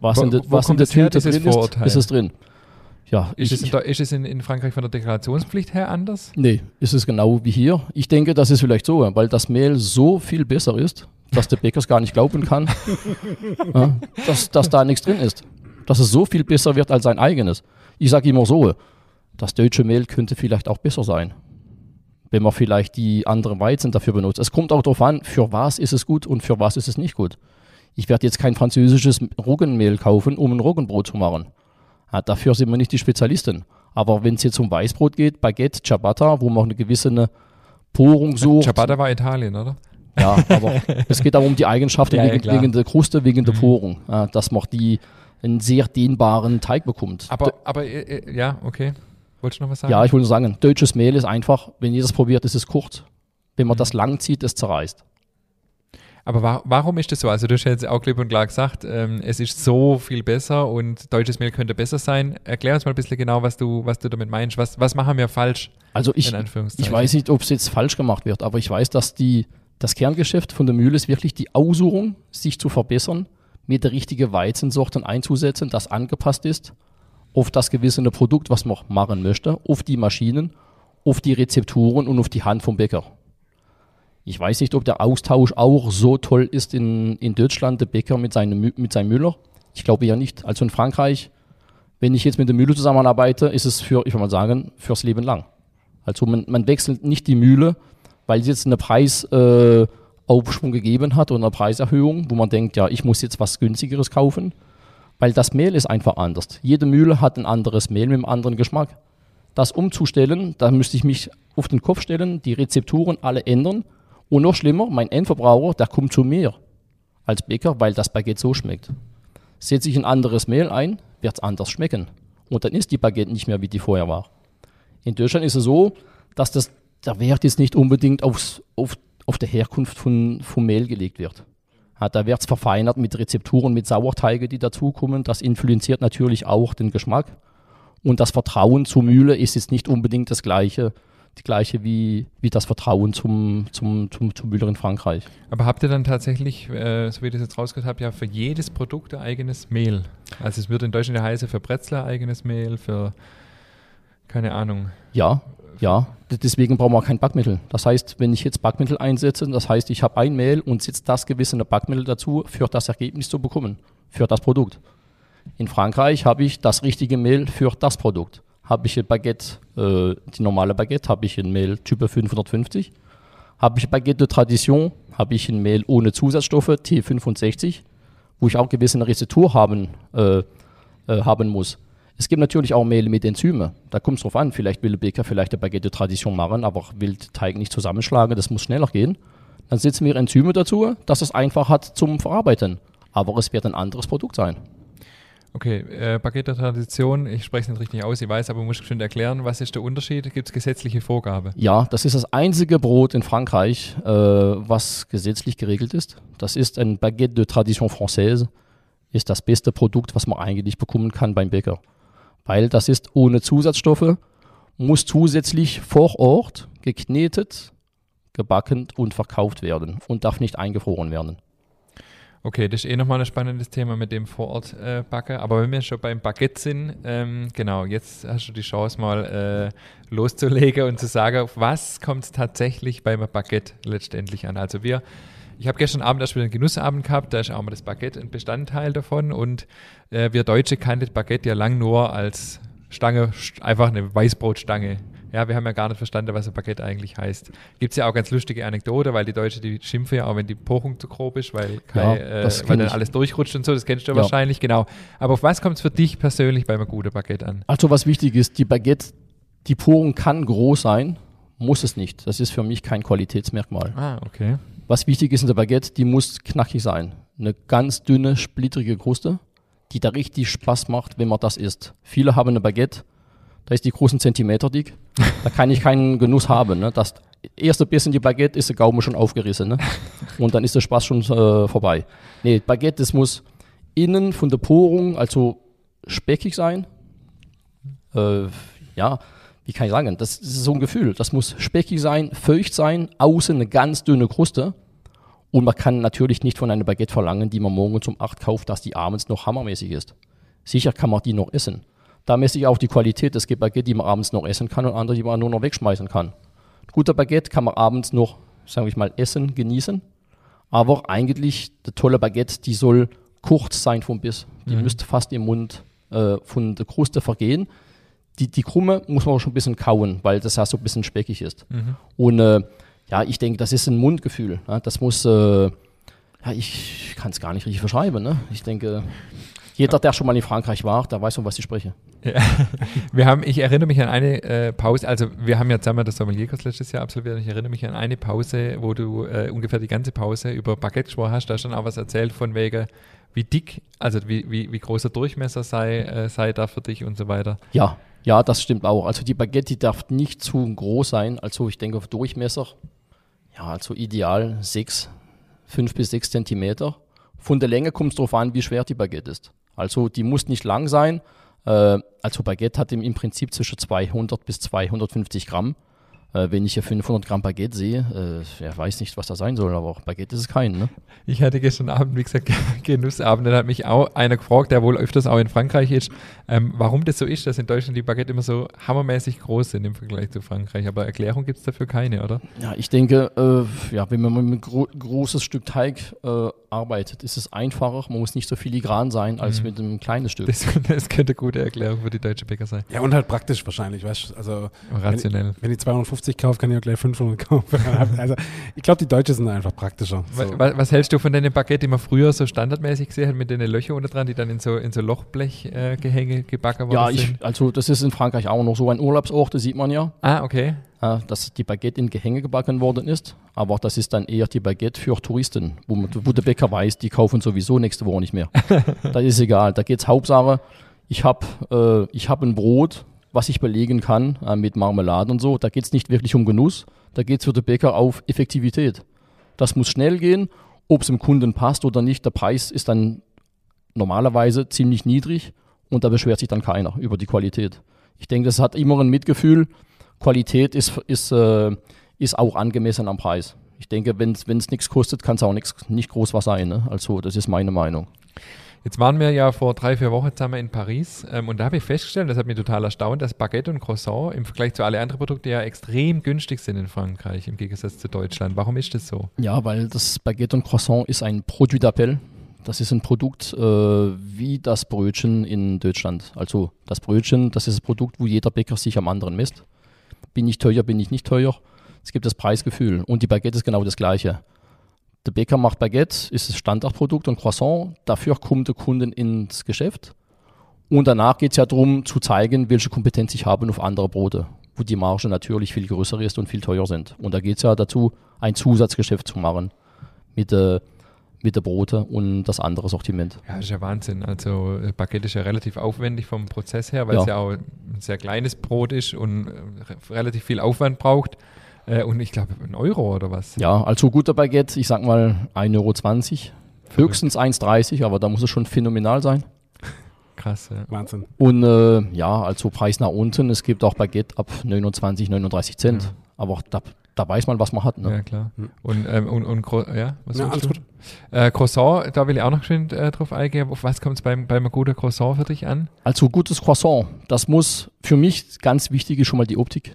[SPEAKER 1] Was
[SPEAKER 2] Wo-
[SPEAKER 1] in der, was in der Tüte drin ist, ist es drin. Ja,
[SPEAKER 2] Ist,
[SPEAKER 1] ich,
[SPEAKER 2] es, in, ist es in, in Frankreich von der Deklarationspflicht her anders?
[SPEAKER 1] Nee, ist es genau wie hier. Ich denke, das ist vielleicht so, weil das Mehl so viel besser ist, dass der Bäcker es gar nicht glauben kann, ja, dass, dass da nichts drin ist. Dass es so viel besser wird als sein eigenes. Ich sage immer so, das deutsche Mehl könnte vielleicht auch besser sein, wenn man vielleicht die anderen Weizen dafür benutzt. Es kommt auch darauf an, für was ist es gut und für was ist es nicht gut. Ich werde jetzt kein französisches Roggenmehl kaufen, um ein Roggenbrot zu machen. Ja, dafür sind wir nicht die Spezialisten. Aber wenn es jetzt um Weißbrot geht, Baguette, Ciabatta, wo man eine gewisse eine Porung sucht.
[SPEAKER 2] Ciabatta war Italien, oder?
[SPEAKER 1] Ja, aber es geht aber um die Eigenschaften
[SPEAKER 2] Ja, ja,
[SPEAKER 1] wegen,
[SPEAKER 2] klar.
[SPEAKER 1] wegen der Kruste, wegen der
[SPEAKER 2] Mhm.
[SPEAKER 1] Porung, ja, dass man die einen sehr dehnbaren Teig bekommt.
[SPEAKER 2] Aber, aber äh, äh, ja, okay. Wolltest du noch was sagen?
[SPEAKER 1] ja, ich wollte nur sagen, deutsches Mehl ist einfach, wenn ihr das probiert, ist es kurz. Wenn man
[SPEAKER 2] Mhm.
[SPEAKER 1] das lang zieht, es zerreißt.
[SPEAKER 2] Aber wa warum ist das so? Also du hast jetzt auch klipp und klar gesagt, ähm, es ist so viel besser und deutsches Mehl könnte besser sein. Erklär uns mal ein bisschen genau, was du, was du damit meinst. Was, was machen wir falsch,
[SPEAKER 1] Also ich, ich weiß nicht, ob es jetzt falsch gemacht wird, aber ich weiß, dass die, das Kerngeschäft von der Mühle ist wirklich die Aussuchung, sich zu verbessern, mit der richtigen Weizensorten einzusetzen, das angepasst ist auf das gewisse Produkt, was man machen möchte, auf die Maschinen, auf die Rezepturen und auf die Hand vom Bäcker. Ich weiß nicht, ob der Austausch auch so toll ist in, in Deutschland, der Bäcker mit seinem, mit seinem Müller. Ich glaube ja nicht. Also in Frankreich, wenn ich jetzt mit der Mühle zusammenarbeite, ist es für, ich würde mal sagen, fürs Leben lang. Also man, man wechselt nicht die Mühle, weil sie jetzt eine Preisaufschwung äh, Aufschwung gegeben hat oder eine Preiserhöhung, wo man denkt, ja, ich muss jetzt was günstigeres kaufen, weil das Mehl ist einfach anders. Jede Mühle hat ein anderes Mehl mit einem anderen Geschmack. Das umzustellen, da müsste ich mich auf den Kopf stellen, die Rezepturen alle ändern und noch schlimmer, mein Endverbraucher, der kommt zu mir als Bäcker, weil das Baguette so schmeckt. Setze ich ein anderes Mehl ein, wird es anders schmecken. Und dann ist die Baguette nicht mehr, wie die vorher war. In Deutschland ist es so, dass das, der Wert jetzt nicht unbedingt aufs, auf, auf der Herkunft von, vom Mehl gelegt wird. Ja, da wird es verfeinert mit Rezepturen, mit Sauerteige, die dazukommen. Das influenziert natürlich auch den Geschmack. Und das Vertrauen zur Mühle ist jetzt nicht unbedingt das gleiche, die gleiche wie, wie das Vertrauen zum, zum, zum, zum Müller in Frankreich.
[SPEAKER 2] Aber habt ihr dann tatsächlich, äh, so wie ich das jetzt rausgehört habe, ja für jedes Produkt ein eigenes Mehl? Also es würde in Deutschland ja heißen, für Bretzler eigenes Mehl, für keine Ahnung.
[SPEAKER 1] Ja, ja. Deswegen brauchen wir kein Backmittel. Das heißt, wenn ich jetzt Backmittel einsetze, das heißt, ich habe ein Mehl und setze das gewisse Backmittel dazu, für das Ergebnis zu bekommen, für das Produkt. In Frankreich habe ich das richtige Mehl für das Produkt. Habe ich ein Baguette, äh, die normale Baguette, habe ich ein Mehl Type 550. Habe ich Baguette de Tradition, habe ich ein Mehl ohne Zusatzstoffe, T65, wo ich auch gewisse Rezeptur haben, äh, äh, haben muss. Es gibt natürlich auch Mehl mit Enzyme. Da kommt es drauf an. Vielleicht will der Bäcker vielleicht eine Baguette de Tradition machen, aber will den Teig nicht zusammenschlagen. Das muss schneller gehen. Dann setzen wir Enzyme dazu, dass es einfach hat zum Verarbeiten. Aber es wird ein anderes Produkt sein.
[SPEAKER 2] Okay, äh, Baguette Tradition, ich spreche es nicht richtig aus, ich weiß, aber muss bestimmt erklären, was ist der Unterschied? Gibt es gesetzliche Vorgabe?
[SPEAKER 1] Ja, das ist das einzige Brot in Frankreich, äh, was gesetzlich geregelt ist. Das ist ein Baguette de Tradition Française. Ist das beste Produkt, was man eigentlich bekommen kann beim Bäcker. Weil das ist ohne Zusatzstoffe, muss zusätzlich vor Ort geknetet, gebacken und verkauft werden und darf nicht eingefroren werden.
[SPEAKER 2] Okay, das ist eh nochmal ein spannendes Thema mit dem Vorort äh. Aber wenn wir schon beim Baguette sind, ähm, genau, jetzt hast du die Chance mal äh, loszulegen und zu sagen, auf was kommt es tatsächlich beim Baguette letztendlich an. Also wir, ich habe gestern Abend erst wieder einen Genussabend gehabt, da ist auch mal das Baguette ein Bestandteil davon und äh, wir Deutsche kannten das Baguette ja lang nur als Stange, st- einfach eine Weißbrotstange, Ja, wir haben ja gar nicht verstanden, was ein Baguette eigentlich heißt. Gibt es ja auch ganz lustige Anekdote, weil die Deutsche, die schimpfen ja auch, wenn die Pochung zu grob ist, weil, kein,
[SPEAKER 1] Ja,
[SPEAKER 2] äh, weil dann
[SPEAKER 1] ich.
[SPEAKER 2] alles durchrutscht und so, das kennst du ja
[SPEAKER 1] Ja.
[SPEAKER 2] wahrscheinlich, genau. Aber auf was kommt es für dich persönlich bei einem guten Baguette an?
[SPEAKER 1] Also was wichtig ist, die Baguette, die Porung kann groß sein, muss es nicht. Das ist für mich kein Qualitätsmerkmal.
[SPEAKER 2] Ah, okay.
[SPEAKER 1] Was wichtig ist in der Baguette, die muss knackig sein. Eine ganz dünne, splittrige Kruste, die da richtig Spaß macht, wenn man das isst. Viele haben eine Baguette, da ist die großen Zentimeter dick. Da kann ich keinen Genuss haben. Ne? Das erste Bissen die Baguette ist der Gaumen schon aufgerissen. Ne? Und dann ist der Spaß schon äh, vorbei. Nee, Baguette, das muss innen von der Porung, also speckig sein. Äh, ja, wie kann ich sagen? Das ist so ein Gefühl. Das muss speckig sein, feucht sein, außen eine ganz dünne Kruste. Und man kann natürlich nicht von einer Baguette verlangen, die man morgens um 8 kauft, dass die abends noch hammermäßig ist. Sicher kann man die noch essen. Da messe ich auch die Qualität. Es gibt Baguette, die man abends noch essen kann und andere, die man nur noch wegschmeißen kann. Guter Baguette kann man abends noch, sagen wir mal, essen, genießen. Aber eigentlich, der tolle Baguette, die soll kurz sein vom Biss. Die müsste fast im Mund äh, von der Kruste vergehen. Die, die Krumme muss man auch schon ein bisschen kauen, weil das ja so ein bisschen speckig ist. Und äh, ja, ich denke, das ist ein Mundgefühl. Ne? Das muss, äh, ja, ich kann es gar nicht richtig beschreiben. Ne? Ich denke, jeder, der schon mal in Frankreich war, der weiß, um was ich spreche.
[SPEAKER 2] Wir haben, ich erinnere mich an eine äh, Pause, also wir haben ja zusammen das Sommelierkurs letztes Jahr absolviert. Ich erinnere mich an eine Pause, wo du äh, ungefähr die ganze Pause über Baguette gesprochen hast. Da hast du dann auch was erzählt von wegen, wie dick, also wie, wie, wie groß der Durchmesser sei, äh, sei da für dich und so weiter.
[SPEAKER 1] Ja, ja, das stimmt auch. Also die Baguette, die darf nicht zu groß sein. Also ich denke auf Durchmesser, ja, also ideal sechs, fünf bis sechs Zentimeter. Von der Länge kommt es darauf an, wie schwer die Baguette ist. Also die muss nicht lang sein. Äh, also Baguette hat im Prinzip zwischen 200 bis 250 Gramm. Äh, wenn ich hier 500 Gramm Baguette sehe, äh, ja, weiß nicht, was das sein soll, aber Baguette ist es kein. Ne?
[SPEAKER 2] Ich hatte gestern Abend, wie gesagt, Genussabend, dann hat mich auch einer gefragt, der wohl öfters auch in Frankreich ist, ähm, warum das so ist, dass in Deutschland die Baguette immer so hammermäßig groß sind im Vergleich zu Frankreich. Aber Erklärung gibt es dafür keine, oder?
[SPEAKER 1] Ja, ich denke, äh, ja, wenn man mit einem gro großes Stück Teig äh, arbeitet, ist es einfacher. Man muss nicht so filigran sein als mit einem kleinen Stück.
[SPEAKER 2] Das, das könnte eine gute Erklärung für die deutsche Bäcker sein.
[SPEAKER 3] Ja, und halt praktisch wahrscheinlich, weißt du? Also,
[SPEAKER 2] Rationell.
[SPEAKER 3] wenn ich 250 kaufe, kann ich auch gleich 500 kaufen. Also, ich glaube, die Deutschen sind einfach praktischer. So.
[SPEAKER 2] Was, was hältst du von den Baguette, die man früher so standardmäßig gesehen hat, mit den Löchern unten dran, die dann in so, in so Lochblechgehänge äh, gebacken worden
[SPEAKER 1] Ja,
[SPEAKER 2] sind?
[SPEAKER 1] ich, also das ist in Frankreich auch noch so ein Urlaubsort, das sieht man ja,
[SPEAKER 2] Ah, okay.
[SPEAKER 1] äh, dass die Baguette in Gehänge gebacken worden ist. Aber das ist dann eher die Baguette für Touristen, wo, man, wo der Bäcker weiß, die kaufen sowieso nächste Woche nicht mehr. das ist egal. Da geht es Hauptsache, ich habe äh, ich hab ein Brot, was ich belegen kann äh, mit Marmelade und so. Da geht es nicht wirklich um Genuss, da geht es für den Bäcker auf Effektivität. Das muss schnell gehen, ob es dem Kunden passt oder nicht. Der Preis ist dann normalerweise ziemlich niedrig und da beschwert sich dann keiner über die Qualität. Ich denke, das hat immer ein Mitgefühl. Qualität ist, ist, äh, ist auch angemessen am Preis. Ich denke, wenn es nichts kostet, kann es auch nix, nicht groß was sein. Ne? Also, das ist meine Meinung.
[SPEAKER 2] Jetzt waren wir ja vor drei, vier Wochen zusammen in Paris ähm, und da habe ich festgestellt, das hat mich total erstaunt, dass Baguette und Croissant im Vergleich zu allen anderen Produkten ja extrem günstig sind in Frankreich im Gegensatz zu Deutschland. Warum ist das so?
[SPEAKER 1] Ja, weil das Baguette und Croissant ist ein Produit d'appel. Das ist ein Produkt äh, wie das Brötchen in Deutschland. Also das Brötchen, das ist ein Produkt, wo jeder Bäcker sich am anderen misst. Bin ich teuer, bin ich nicht teuer. Es gibt das Preisgefühl. Und die Baguette ist genau das Gleiche. Der Bäcker macht Baguette, ist das Standardprodukt und Croissant. Dafür kommt der Kunde ins Geschäft. Und danach geht es ja darum, zu zeigen, welche Kompetenz ich habe auf andere Brote, wo die Marge natürlich viel größer ist und viel teurer sind. Und da geht es ja dazu, ein Zusatzgeschäft zu machen mit, äh, mit der Brote und das andere Sortiment.
[SPEAKER 2] Ja, das ist ja Wahnsinn. Also äh, Baguette ist ja relativ aufwendig vom Prozess her, weil
[SPEAKER 1] Ja.
[SPEAKER 2] es ja auch ein sehr kleines Brot ist und äh, re- relativ viel Aufwand braucht. Äh, und ich glaube, ein Euro oder was?
[SPEAKER 1] Ja, also guter Baguette, ich sag mal 1,20 Euro. Höchstens 1,30 aber da muss es schon phänomenal sein.
[SPEAKER 2] Krass, ja.
[SPEAKER 3] Wahnsinn.
[SPEAKER 1] Und äh, ja, also Preis nach unten. Es gibt auch Baguette ab 29, 39 Cent.
[SPEAKER 2] Ja.
[SPEAKER 1] Aber da, da weiß man, was man hat. Ne?
[SPEAKER 2] Ja, klar. Und, ähm, und, und ja, was
[SPEAKER 3] Ja, alles
[SPEAKER 2] du?
[SPEAKER 3] gut.
[SPEAKER 2] Äh, Croissant, da will ich auch noch schön äh, drauf eingehen. Auf was kommt es beim, beim guten Croissant für dich an?
[SPEAKER 1] Also gutes Croissant, das muss für mich ganz wichtig ist schon mal die Optik.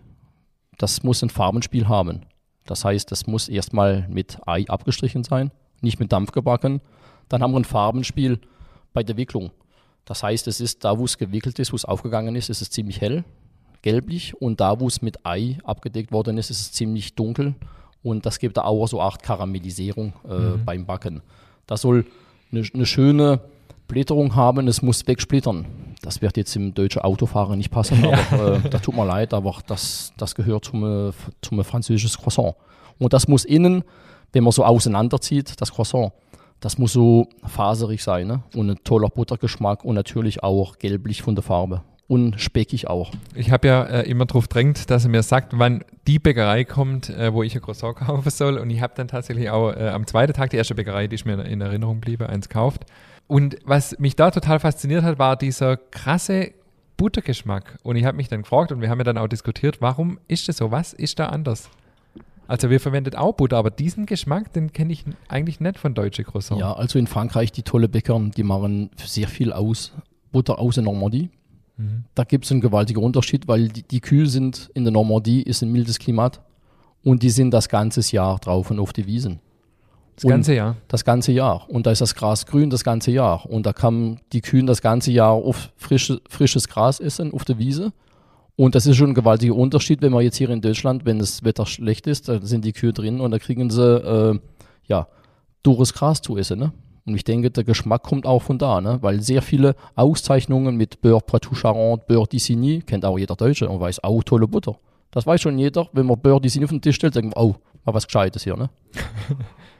[SPEAKER 1] Das muss ein Farbenspiel haben. Das heißt, das muss erstmal mit Ei abgestrichen sein, nicht mit Dampf gebacken. Dann haben wir ein Farbenspiel bei der Wicklung. Das heißt, es ist da, wo es gewickelt ist, wo es aufgegangen ist, ist es ziemlich hell. gelblich und da, wo es mit Ei abgedeckt worden ist, ist es ziemlich dunkel und das gibt da auch so Art Karamellisierung äh, beim Backen. Das soll eine, eine schöne Blätterung haben, es muss wegsplittern. Das wird jetzt im deutschen Autofahrer nicht passen, aber äh, das tut mir leid, aber das, das gehört zum, äh, zum französischen Croissant. Und das muss innen, wenn man so auseinanderzieht, das Croissant, das muss so faserig sein ne? und ein toller Buttergeschmack und natürlich auch gelblich von der Farbe und speckig auch.
[SPEAKER 2] Ich habe ja äh, immer darauf drängt, dass er mir sagt, wann die Bäckerei kommt, äh, wo ich ein Croissant kaufen soll. Und ich habe dann tatsächlich auch äh, am zweiten Tag die erste Bäckerei, die ich mir in Erinnerung bliebe, eins gekauft. Und was mich da total fasziniert hat, war dieser krasse Buttergeschmack. Und ich habe mich dann gefragt und wir haben ja dann auch diskutiert, warum ist das so? Was ist da anders? Also wir verwendet auch Butter, aber diesen Geschmack, den kenne ich eigentlich nicht von deutsche Croissant.
[SPEAKER 1] Ja, also in Frankreich die tolle Bäcker, die machen sehr viel aus Butter aus der Normandie. Da gibt es einen gewaltigen Unterschied, weil die, die Kühe sind in der Normandie, ist ein mildes Klimat und die sind das ganze Jahr drauf und auf die Wiesen.
[SPEAKER 2] Das ganze Jahr.
[SPEAKER 1] Das ganze Jahr. Und da ist das Gras grün das ganze Jahr. Und da kann die Kühe das ganze Jahr auf frische, frisches Gras essen auf der Wiese. Und das ist schon ein gewaltiger Unterschied, wenn man jetzt hier in Deutschland, wenn das Wetter schlecht ist, da sind die Kühe drin und da kriegen sie äh, ja dures Gras zu essen. Ne? Und ich denke, der Geschmack kommt auch von da, ne? weil sehr viele Auszeichnungen mit Beurre Poitou Charente, Beurre d'Issigny, kennt auch jeder Deutsche und weiß, auch tolle Butter. Das weiß schon jeder, wenn man Beurre d'Issigny auf den Tisch stellt, denkt man, oh, mal was Gescheites hier. Ne?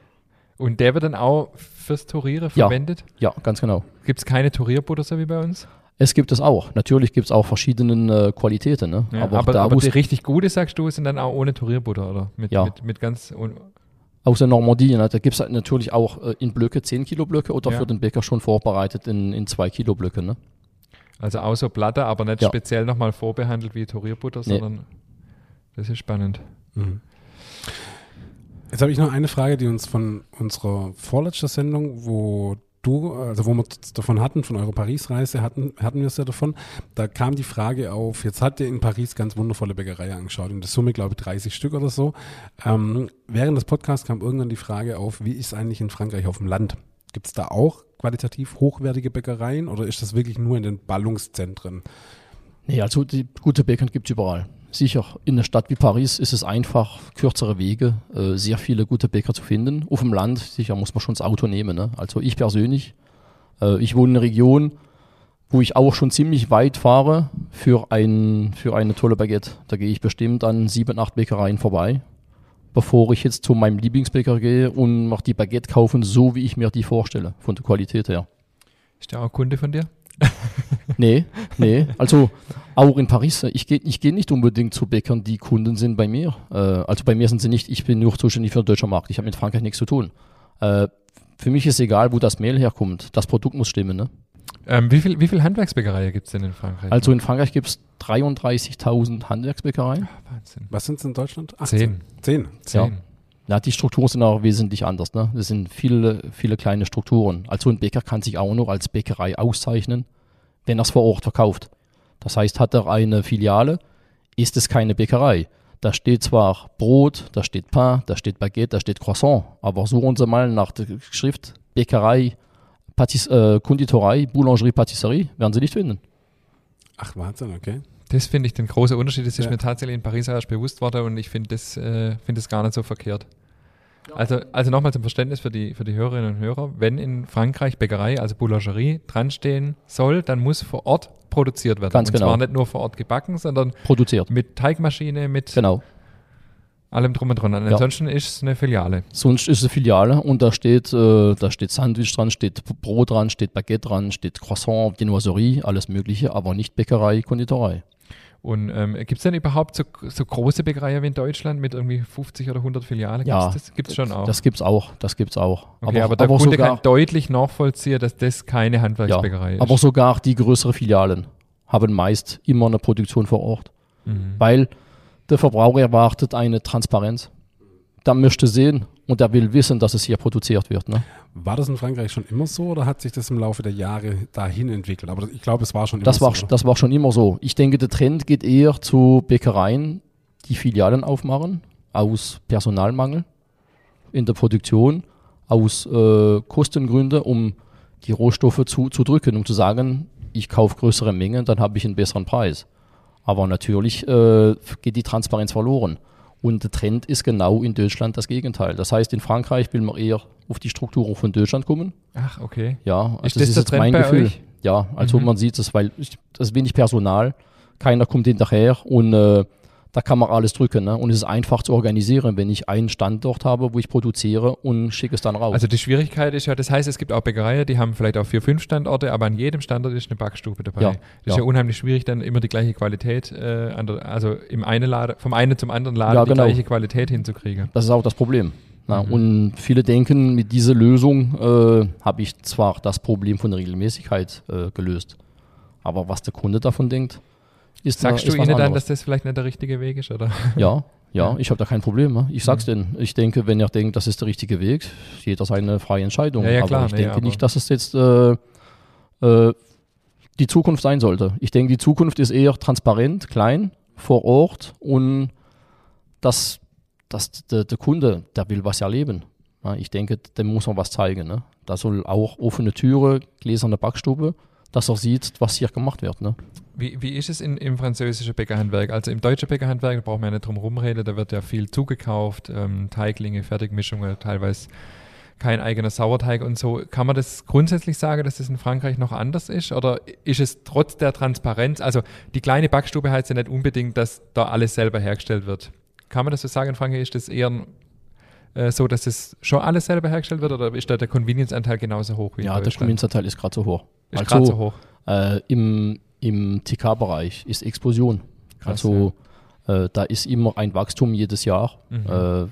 [SPEAKER 2] Und der wird dann auch fürs Tourieren
[SPEAKER 1] Ja.
[SPEAKER 2] verwendet?
[SPEAKER 1] Ja, ganz genau.
[SPEAKER 2] Gibt es keine Torierbutter so wie bei uns?
[SPEAKER 1] Es gibt es auch. Natürlich gibt es auch verschiedene äh, Qualitäten. Ne?
[SPEAKER 2] Ja,
[SPEAKER 1] aber,
[SPEAKER 2] aber,
[SPEAKER 1] da
[SPEAKER 2] aber die richtig gute, sagst du, sind dann auch ohne Torierbutter, oder? Mit,
[SPEAKER 1] Ja.
[SPEAKER 2] mit, mit ganz.
[SPEAKER 1] aus der Normandie, ne? da gibt es halt natürlich auch äh, in Blöcke 10 Kilo Blöcke oder
[SPEAKER 2] Ja.
[SPEAKER 1] für den Bäcker schon vorbereitet in, in 2 Kilo Blöcke. Ne?
[SPEAKER 2] Also so Platte, aber nicht
[SPEAKER 1] Ja.
[SPEAKER 2] speziell nochmal vorbehandelt wie Torierbutter,
[SPEAKER 1] Nee.
[SPEAKER 2] sondern das ist spannend.
[SPEAKER 3] Jetzt habe ich noch eine Frage, die uns von unserer vorletzten Sendung, wo du, also wo wir es davon hatten, von eurer Paris-Reise, hatten, hatten wir es ja davon. Da kam die Frage auf, jetzt habt ihr in Paris ganz wundervolle Bäckerei angeschaut, in der Summe, glaube ich, 30 Stück oder so. Ähm, während des Podcasts kam irgendwann die Frage auf, wie ist es eigentlich in Frankreich auf dem Land? Gibt es da auch qualitativ hochwertige Bäckereien oder ist das wirklich nur in den Ballungszentren?
[SPEAKER 1] Nee, also die gute Bäcker gibt es überall. Sicher, in einer Stadt wie Paris ist es einfach, kürzere Wege, äh, sehr viele gute Bäcker zu finden. Auf dem Land, sicher, muss man schon das Auto nehmen. Ne? Also ich persönlich, äh, ich wohne in einer Region, wo ich auch schon ziemlich weit fahre für, ein, für eine tolle Baguette. Da gehe ich bestimmt an sieben, acht Bäckereien vorbei, bevor ich jetzt zu meinem Lieblingsbäcker gehe und mache die Baguette kaufen, so wie ich mir die vorstelle, von der Qualität her.
[SPEAKER 2] Ist der auch Kunde von dir?
[SPEAKER 1] Nee, nee. Also auch in Paris, ich gehe ich geh nicht unbedingt zu Bäckern, die Kunden sind bei mir. Äh, also bei mir sind sie nicht, ich bin nur zuständig für den deutschen Markt. Ich habe mit Frankreich nichts zu tun. Äh, für mich ist egal, wo das Mehl herkommt. Das Produkt muss stimmen. Ne?
[SPEAKER 2] Ähm, wie viel, wie viel Handwerksbäckereien gibt es denn in Frankreich?
[SPEAKER 1] Also in Frankreich gibt es 33.000 Handwerksbäckereien.
[SPEAKER 2] Wahnsinn.
[SPEAKER 3] Was sind es in Deutschland?
[SPEAKER 2] Zehn.
[SPEAKER 3] Zehn.
[SPEAKER 2] Zehn.
[SPEAKER 1] Ja, die Strukturen sind auch wesentlich anders. Ne? Das sind viele, viele kleine Strukturen. Also ein Bäcker kann sich auch noch als Bäckerei auszeichnen, wenn er es vor Ort verkauft. Das heißt, hat er eine Filiale, ist es keine Bäckerei. Da steht zwar Brot, da steht Pain, da steht Baguette, da steht Croissant, aber suchen Sie mal nach der Schrift Bäckerei, Patis äh, Konditorei, Boulangerie, Patisserie, werden Sie nicht finden.
[SPEAKER 3] Ach, Wahnsinn, okay.
[SPEAKER 2] Das finde ich den großen Unterschied. Das ist
[SPEAKER 3] Ja.
[SPEAKER 2] mir tatsächlich in Paris erst bewusst worden und ich finde das, äh, finde das gar nicht so verkehrt. Also, also nochmal zum Verständnis für die, für die Hörerinnen und Hörer. Wenn in Frankreich Bäckerei, also Boulangerie, dranstehen soll, dann muss vor Ort produziert werden.
[SPEAKER 1] Ganz
[SPEAKER 2] und
[SPEAKER 1] genau.
[SPEAKER 2] zwar nicht nur vor Ort gebacken, sondern
[SPEAKER 1] Produziert.
[SPEAKER 2] mit Teigmaschine, mit
[SPEAKER 1] Genau.
[SPEAKER 2] allem drum und dran.
[SPEAKER 1] Ja.
[SPEAKER 2] Ansonsten ist es eine Filiale.
[SPEAKER 1] Sonst ist es eine Filiale und da steht, äh, da steht Sandwich dran, steht Brot dran, steht Baguette dran, steht Croissant, Genoiserie, alles Mögliche, aber nicht Bäckerei, Konditorei.
[SPEAKER 2] Und ähm, gibt es denn überhaupt so, so große Bäckereien wie in Deutschland mit irgendwie 50 oder 100 Filialen?
[SPEAKER 1] Ja,
[SPEAKER 2] Gibt's das gibt es schon auch.
[SPEAKER 1] Das gibt's auch, das gibt's auch.
[SPEAKER 2] okay, aber, der Kunde
[SPEAKER 1] sogar,
[SPEAKER 2] kann deutlich nachvollziehen, dass das keine
[SPEAKER 1] ja,
[SPEAKER 2] Handwerksbäckerei ist.
[SPEAKER 1] aber sogar die größeren Filialen haben meist immer eine Produktion vor Ort,
[SPEAKER 2] Mhm.
[SPEAKER 1] weil der Verbraucher erwartet eine Transparenz. Der möchte sehen und der will wissen, dass es hier produziert wird. Ne?
[SPEAKER 3] War das in Frankreich schon immer so oder hat sich das im Laufe der Jahre dahin entwickelt? Aber ich glaube, es war schon immer
[SPEAKER 1] Das
[SPEAKER 3] so.
[SPEAKER 1] war,
[SPEAKER 3] oder?
[SPEAKER 1] das war schon immer so. Ich denke, der Trend geht eher zu Bäckereien, die Filialen aufmachen, aus Personalmangel in der Produktion, aus äh, Kostengründen, um die Rohstoffe zu, zu drücken, um zu sagen, ich kaufe größere Mengen, dann habe ich einen besseren Preis. Aber natürlich äh, geht die Transparenz verloren. Und der Trend ist genau in Deutschland das Gegenteil. Das heißt, in Frankreich will man eher auf die Strukturen von Deutschland kommen.
[SPEAKER 2] Ach, okay.
[SPEAKER 1] Ja, also
[SPEAKER 2] Ist
[SPEAKER 1] das,
[SPEAKER 2] das
[SPEAKER 1] ist jetzt
[SPEAKER 2] Trend
[SPEAKER 1] mein Gefühl.
[SPEAKER 2] euch?
[SPEAKER 1] Ja, also
[SPEAKER 2] Mhm.
[SPEAKER 1] man sieht es, weil das ist wenig Personal, keiner kommt hinterher und äh, da kann man alles drücken. Ne? Und es ist einfach zu organisieren, wenn ich einen Standort habe, wo ich produziere und schicke es dann raus.
[SPEAKER 2] Also die Schwierigkeit ist ja, das heißt, es gibt auch Bäckereien, die haben vielleicht auch vier, fünf Standorte, aber an jedem Standort ist eine Backstube dabei.
[SPEAKER 1] Ja,
[SPEAKER 2] das ist
[SPEAKER 1] ja.
[SPEAKER 2] unheimlich schwierig, dann immer die gleiche Qualität, äh, an der, also im einen Laden, vom einen zum anderen Laden
[SPEAKER 1] Ja,
[SPEAKER 2] die
[SPEAKER 1] genau.
[SPEAKER 2] gleiche Qualität hinzukriegen.
[SPEAKER 1] Das ist auch das Problem. Na,
[SPEAKER 2] Mhm.
[SPEAKER 1] Und viele denken, mit dieser Lösung äh, habe ich zwar das Problem von der Regelmäßigkeit äh, gelöst, aber was der Kunde davon denkt, ist
[SPEAKER 2] Sagst
[SPEAKER 1] ist
[SPEAKER 2] du ihnen dann, dass das vielleicht nicht der richtige Weg ist, oder?
[SPEAKER 1] Ja, ja, ich habe da kein Problem. Ne? Ich sag's
[SPEAKER 2] Mhm.
[SPEAKER 1] denn. Ich denke, wenn er denkt, das ist der richtige Weg, jeder seine freie Entscheidung.
[SPEAKER 2] Ja, ja,
[SPEAKER 1] aber
[SPEAKER 2] klar,
[SPEAKER 1] ich
[SPEAKER 2] nee,
[SPEAKER 1] denke nicht, dass es jetzt äh, äh, die Zukunft sein sollte. Ich denke, die Zukunft ist eher transparent, klein, vor Ort und dass, dass der, der Kunde, der will was erleben. Ja, ich denke, dem muss man was zeigen. Ne? Da soll auch offene Türe, gläserne Backstube, dass er sieht, was hier gemacht wird. Ne?
[SPEAKER 2] Wie, wie ist es in, im französischen Bäckerhandwerk? Also im deutschen Bäckerhandwerk, da brauchen wir ja nicht drum rumreden, da wird ja viel zugekauft, ähm, Teiglinge, Fertigmischungen, teilweise kein eigener Sauerteig und so. Kann man das grundsätzlich sagen, dass das in Frankreich noch anders ist? Oder ist es trotz der Transparenz, also die kleine Backstube heißt ja nicht unbedingt, dass da alles selber hergestellt wird. Kann man das so sagen, in Frankreich ist das eher äh, so, dass es schon alles selber hergestellt wird oder ist da der Convenience-Anteil genauso hoch wie
[SPEAKER 1] Ja, der? Convenience-Anteil ist gerade so hoch.
[SPEAKER 2] Ist
[SPEAKER 1] Also,
[SPEAKER 2] gerade so hoch.
[SPEAKER 1] Äh, Im im TK-Bereich ist Explosion.
[SPEAKER 2] Krass,
[SPEAKER 1] also äh, da ist immer ein Wachstum jedes Jahr.
[SPEAKER 2] Mhm.
[SPEAKER 1] Äh,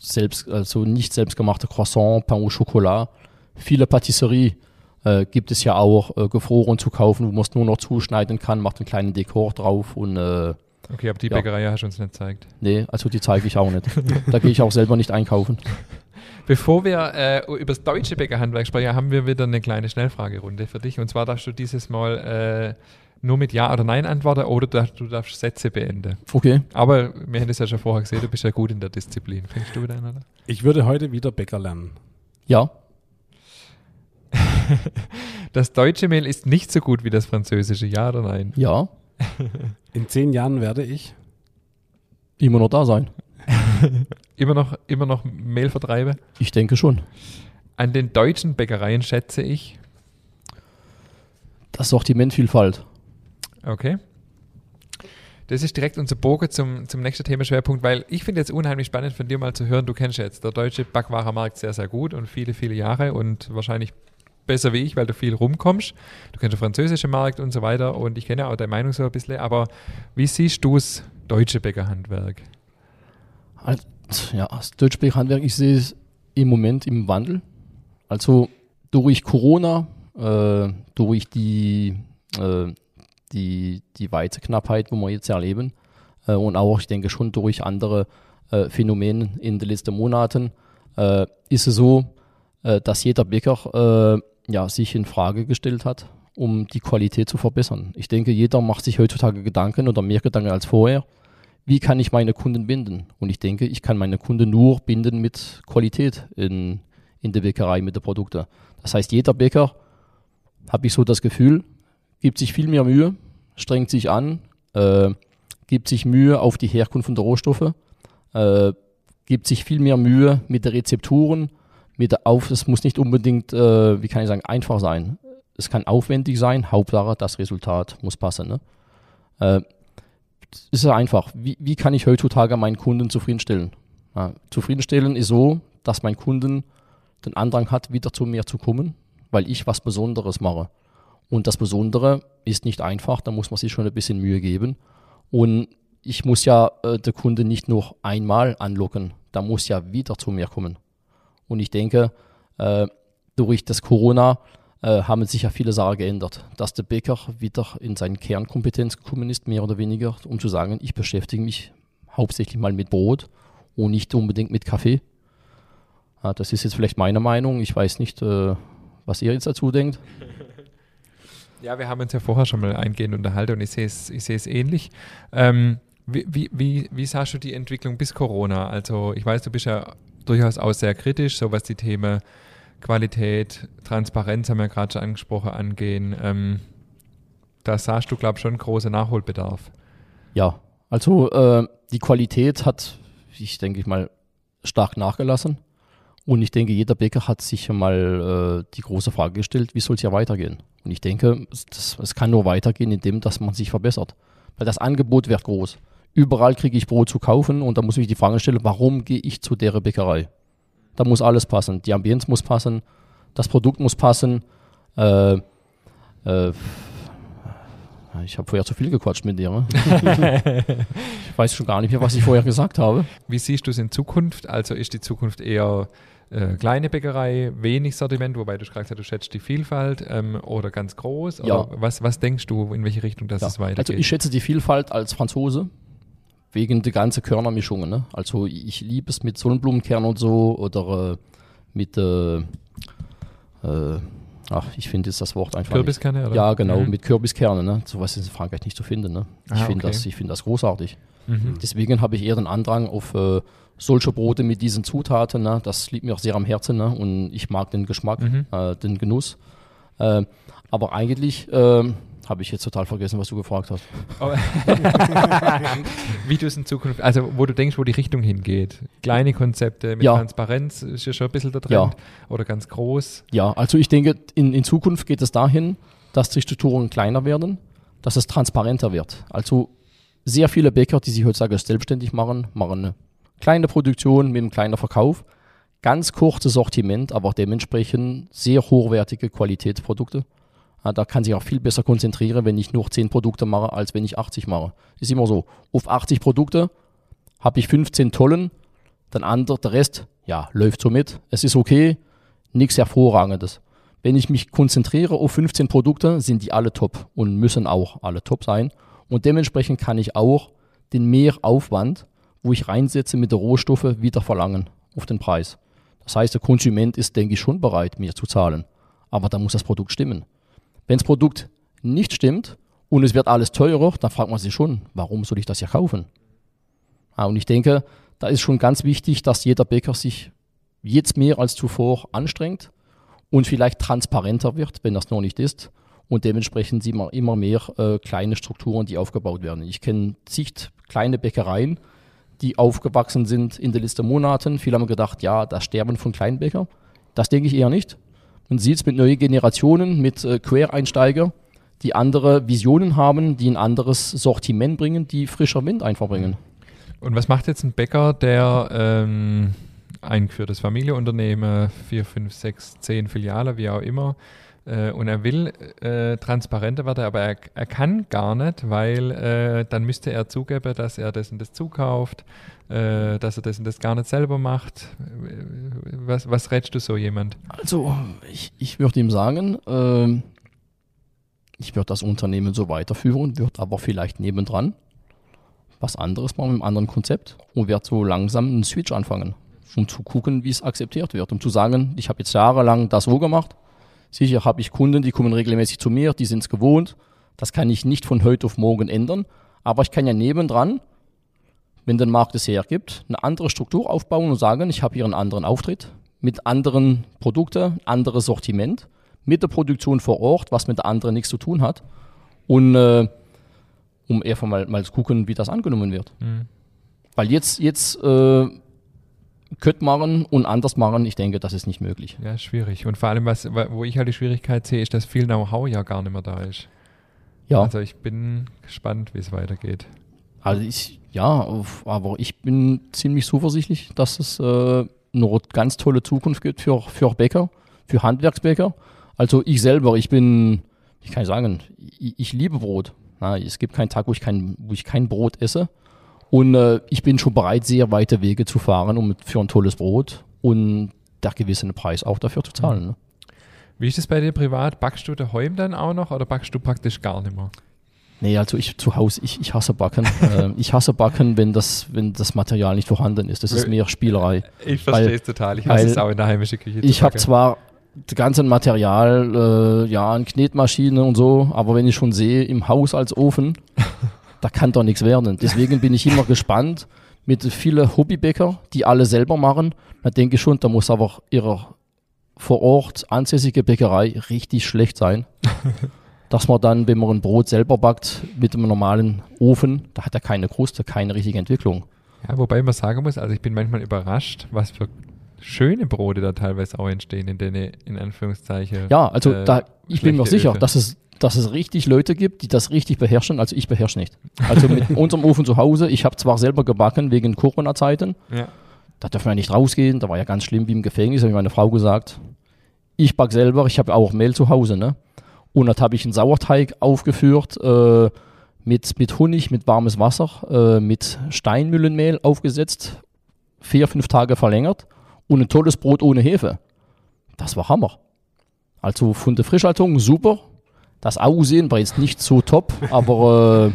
[SPEAKER 1] selbst, also nicht selbstgemachte Croissant, Pain au Chocolat. Viele Patisserie äh, gibt es ja auch äh, gefroren zu kaufen, wo man es nur noch zuschneiden kann, macht einen kleinen Dekor drauf und äh,
[SPEAKER 2] Okay, aber die
[SPEAKER 1] ja.
[SPEAKER 2] Bäckerei hast du uns nicht gezeigt.
[SPEAKER 1] nee, also die zeige ich auch nicht. da gehe ich auch selber nicht einkaufen.
[SPEAKER 2] Bevor wir äh, über das deutsche Bäckerhandwerk sprechen, haben wir wieder eine kleine Schnellfragerunde für dich. Und zwar darfst du dieses Mal äh, nur mit Ja oder Nein antworten oder du darfst, du darfst Sätze beenden.
[SPEAKER 1] Okay.
[SPEAKER 2] Aber wir haben das ja schon vorher gesehen, du bist ja gut in der Disziplin. Fängst du wieder an, oder?
[SPEAKER 3] Ich würde heute wieder Bäcker lernen.
[SPEAKER 1] Ja,
[SPEAKER 2] Das deutsche Mehl ist nicht so gut wie das französische, Ja oder Nein?
[SPEAKER 1] ja,
[SPEAKER 3] In zehn Jahren werde ich.
[SPEAKER 1] immer noch da sein.
[SPEAKER 2] Immer noch, immer noch Mehlvertreibe?
[SPEAKER 1] Ich denke schon.
[SPEAKER 2] An den deutschen Bäckereien schätze ich.
[SPEAKER 1] Das Sortimentvielfalt.
[SPEAKER 2] Okay. Das ist direkt unser Bogen zum, zum nächsten Themenschwerpunkt, weil ich finde jetzt unheimlich spannend von dir mal zu hören, du kennst ja jetzt der deutsche Backwarenmarkt sehr, sehr gut und viele, viele Jahre und wahrscheinlich besser wie ich, weil du viel rumkommst. Du kennst den französischen Markt und so weiter und ich kenne auch deine Meinung so ein bisschen, aber wie siehst du das deutsche Bäckerhandwerk?
[SPEAKER 1] Also, ja, das deutsche Handwerk, ich sehe es im Moment im Wandel. Also durch Corona, äh, durch die, äh, die, die Weizeknappheit, wo wir jetzt erleben, äh, und auch, ich denke schon durch andere äh, Phänomene in den letzten Monaten, äh, ist es so, äh, dass jeder Bäcker ja, sich in Frage gestellt hat, um die Qualität zu verbessern. Ich denke, jeder macht sich heutzutage Gedanken oder mehr Gedanken als vorher wie kann ich meine Kunden binden? Und ich denke, ich kann meine Kunden nur binden mit Qualität in, in der Bäckerei, mit den Produkten. Das heißt, jeder Bäcker, habe ich so das Gefühl, gibt sich viel mehr Mühe, strengt sich an, äh, gibt sich Mühe auf die Herkunft der Rohstoffe, äh, gibt sich viel mehr Mühe mit den Rezepturen, mit der Auf, es muss nicht unbedingt, äh, wie kann ich sagen, einfach sein. Es kann aufwendig sein, Hauptsache das Resultat muss passen. Ne? Äh, ist ja einfach. Wie, wie kann ich heutzutage meinen Kunden zufriedenstellen? Ja, zufriedenstellen ist so, dass mein Kunden den Andrang hat, wieder zu mir zu kommen, weil ich was Besonderes mache. Und das Besondere ist nicht einfach, da muss man sich schon ein bisschen Mühe geben. Und ich muss ja äh, der Kunde nicht nur einmal anlocken, da muss ja wieder zu mir kommen. Und ich denke, äh, durch das Corona äh, haben sich ja viele Sachen geändert, dass der Bäcker wieder in seine Kernkompetenz gekommen ist, mehr oder weniger, um zu sagen, ich beschäftige mich hauptsächlich mal mit Brot und nicht unbedingt mit Kaffee. Ja, das ist jetzt vielleicht meine Meinung. Ich weiß nicht, äh, was ihr jetzt dazu denkt.
[SPEAKER 2] Ja, wir haben uns ja vorher schon mal eingehend unterhalten und ich sehe es, ich sehe es ähnlich. Ähm, wie, wie, wie, wie sahst du die Entwicklung bis Corona? Also ich weiß, du bist ja durchaus auch sehr kritisch, so was die Themen Qualität, Transparenz haben wir gerade schon angesprochen, angehen. Ähm, da sahst du, glaube ich, schon großen Nachholbedarf.
[SPEAKER 1] Ja, also äh, die Qualität hat, ich denke ich mal, stark nachgelassen. Und ich denke, jeder Bäcker hat sich mal äh, die große Frage gestellt, wie soll es ja weitergehen? Und ich denke, es, kann nur weitergehen, indem dass man sich verbessert. Weil das Angebot wird groß. Überall kriege ich Brot zu kaufen und da muss ich mich die Frage stellen, warum gehe ich zu der Bäckerei? Da muss alles passen. Die Ambienz muss passen, das Produkt muss passen. Äh, äh, ich habe vorher zu viel gequatscht mit dir. Ne? ich weiß schon gar nicht mehr, was ich vorher gesagt habe.
[SPEAKER 2] Wie siehst du es in Zukunft? Also ist die Zukunft eher äh, kleine Bäckerei, wenig Sortiment, wobei du gesagt hast, du schätzt die Vielfalt ähm, oder ganz groß? Oder
[SPEAKER 1] Ja.
[SPEAKER 2] was, was denkst du, in welche Richtung das
[SPEAKER 1] Ja.
[SPEAKER 2] es weitergeht?
[SPEAKER 1] Also ich schätze die Vielfalt als Franzose wegen der ganzen Körnermischungen. Ne? Also ich liebe es mit Sonnenblumenkern und so oder äh, mit, äh, äh, ach, ich finde jetzt das Wort einfach nicht.
[SPEAKER 2] Kürbiskerne, oder?
[SPEAKER 1] Ja, genau,
[SPEAKER 2] Mhm.
[SPEAKER 1] mit Kürbiskerne. Ne? Sowas ist in Frankreich nicht zu finden. Ne? Ich
[SPEAKER 2] Ah,
[SPEAKER 1] finde
[SPEAKER 2] okay.
[SPEAKER 1] das, ich finde das großartig.
[SPEAKER 2] Mhm.
[SPEAKER 1] Deswegen habe ich eher den Andrang auf äh, solche Brote mit diesen Zutaten. Ne? Das liegt mir auch sehr am Herzen ne? und ich mag den Geschmack,
[SPEAKER 2] Mhm.
[SPEAKER 1] äh, den Genuss. Äh, aber eigentlich äh, habe ich jetzt total vergessen, was du gefragt hast.
[SPEAKER 2] Du es in Zukunft, also wo du denkst, wo die Richtung hingeht. Kleine Konzepte mit
[SPEAKER 1] Ja.
[SPEAKER 2] Transparenz ist ja schon ein bisschen der Trend. Oder ganz groß.
[SPEAKER 1] Ja, also ich denke, in, in Zukunft geht es dahin, dass die Strukturen kleiner werden, dass es transparenter wird. Also sehr viele Bäcker, die sich heutzutage selbstständig machen, machen eine kleine Produktion mit einem kleinen Verkauf, ganz kurzes Sortiment, aber dementsprechend sehr hochwertige Qualitätsprodukte. Ja, da kann sich auch viel besser konzentrieren, wenn ich nur 10 Produkte mache, als wenn ich 80 mache. Ist immer so. Auf 80 Produkte habe ich 15 tollen, dann andere, der Rest, ja, läuft so mit. Es ist okay, nichts Hervorragendes. Wenn ich mich konzentriere auf 15 Produkte, sind die alle top und müssen auch alle top sein. Und dementsprechend kann ich auch den Mehraufwand, wo ich reinsetze mit den Rohstoffen, wieder verlangen auf den Preis. Das heißt, der Konsument ist, denke ich, schon bereit, mir zu zahlen. Aber da muss das Produkt stimmen. Wenn das Produkt nicht stimmt und es wird alles teurer, dann fragt man sich schon, warum soll ich das ja kaufen? Ja, und ich denke, da ist schon ganz wichtig, dass jeder Bäcker sich jetzt mehr als zuvor anstrengt und vielleicht transparenter wird, wenn das noch nicht ist. Und dementsprechend sieht man immer mehr äh, kleine Strukturen, die aufgebaut werden. Ich kenne zig kleine Bäckereien, die aufgewachsen sind in den letzten Monaten. Viele haben gedacht, ja, das Sterben von Kleinbäcker. Das denke ich eher nicht. Man sieht es mit neuen Generationen, mit äh, Quereinsteiger, die andere Visionen haben, die ein anderes Sortiment bringen, die frischer Wind einfach bringen.
[SPEAKER 2] Und was macht jetzt ein Bäcker, der ähm, eingeführtes Familienunternehmen, vier, fünf, sechs, zehn Filiale, wie auch immer, äh, und er will äh, transparenter werden, aber er, er kann gar nicht, weil äh, dann müsste er zugeben, dass er das und das zukauft, äh, dass er das und das gar nicht selber macht. Was, was rätst du so jemand?
[SPEAKER 1] Also, ich, ich würde ihm sagen, ähm, ich würde das Unternehmen so weiterführen, würde aber vielleicht nebendran was anderes machen mit einem anderen Konzept und werde so langsam einen Switch anfangen, um zu gucken, wie es akzeptiert wird, um zu sagen, ich habe jetzt jahrelang das so gemacht. Sicher habe ich Kunden, die kommen regelmäßig zu mir, die sind es gewohnt. Das kann ich nicht von heute auf morgen ändern, aber ich kann ja nebendran, wenn der Markt es hergibt, eine andere Struktur aufbauen und sagen, ich habe hier einen anderen Auftritt mit anderen Produkten, anderes Sortiment, mit der Produktion vor Ort, was mit der anderen nichts zu tun hat. Und äh, um einfach mal, mal zu gucken, wie das angenommen wird.
[SPEAKER 2] Mhm.
[SPEAKER 1] Weil jetzt, jetzt äh, könnte machen und anders machen, ich denke, das ist nicht möglich.
[SPEAKER 2] Ja, schwierig. Und vor allem, was, wo ich halt die Schwierigkeit sehe, ist, dass viel Know-how ja gar nicht mehr da ist.
[SPEAKER 1] Ja,
[SPEAKER 2] Also ich bin gespannt, wie es weitergeht.
[SPEAKER 1] also ich, ja, aber ich bin ziemlich zuversichtlich, dass es äh, eine ganz tolle Zukunft gibt für, für Bäcker, für Handwerksbäcker. Also ich selber, ich bin, ich kann sagen, ich, ich liebe Brot. Na, es gibt keinen Tag, wo ich kein, wo ich kein Brot esse. Und äh, ich bin schon bereit, sehr weite Wege zu fahren, um für ein tolles Brot und der gewisse Preis auch dafür zu zahlen. Ne?
[SPEAKER 2] Wie ist es bei dir privat? Backst du daheim dann auch noch oder backst du praktisch gar nicht mehr?
[SPEAKER 1] Nee, also ich zu Hause, ich, ich hasse Backen. äh, ich hasse Backen, wenn das, wenn das Material nicht vorhanden ist. Das ist mehr Spielerei.
[SPEAKER 2] Ich verstehe es total. Ich hasse es auch in der heimischen Küche.
[SPEAKER 1] Ich habe zwar das ganze Material, äh, ja, eine Knetmaschine und so, aber wenn ich schon sehe, im Haus als Ofen, da kann doch nichts werden. Deswegen bin ich immer gespannt mit vielen Hobbybäcker, die alle selber machen. Da denke ich schon, da muss aber ihre vor Ort ansässige Bäckerei richtig schlecht sein. dass man dann, wenn man ein Brot selber backt, mit einem normalen Ofen, da hat er keine Kruste, keine richtige Entwicklung.
[SPEAKER 2] Ja, wobei man sagen muss, also ich bin manchmal überrascht, was für schöne Brote da teilweise auch entstehen, in denen, in Anführungszeichen.
[SPEAKER 1] Ja, also
[SPEAKER 2] äh,
[SPEAKER 1] da, ich bin mir sicher,
[SPEAKER 2] Öfe.
[SPEAKER 1] dass es, dass es richtig Leute gibt, die das richtig beherrschen. Also ich beherrsche nicht. Also mit unserem Ofen zu Hause, ich habe zwar selber gebacken wegen Corona-Zeiten,
[SPEAKER 2] Ja.
[SPEAKER 1] da dürfen wir nicht rausgehen, da war ja ganz schlimm wie im Gefängnis, habe ich meine Frau gesagt. Ich back selber, ich habe auch Mehl zu Hause, ne? Und dann habe ich einen Sauerteig aufgeführt äh, mit, mit Honig, mit warmes Wasser, äh, mit Steinmühlenmehl aufgesetzt, vier, fünf Tage verlängert und ein tolles Brot ohne Hefe. Das war Hammer. Also von der Frischhaltung super. Das Aussehen war jetzt nicht so top, aber äh,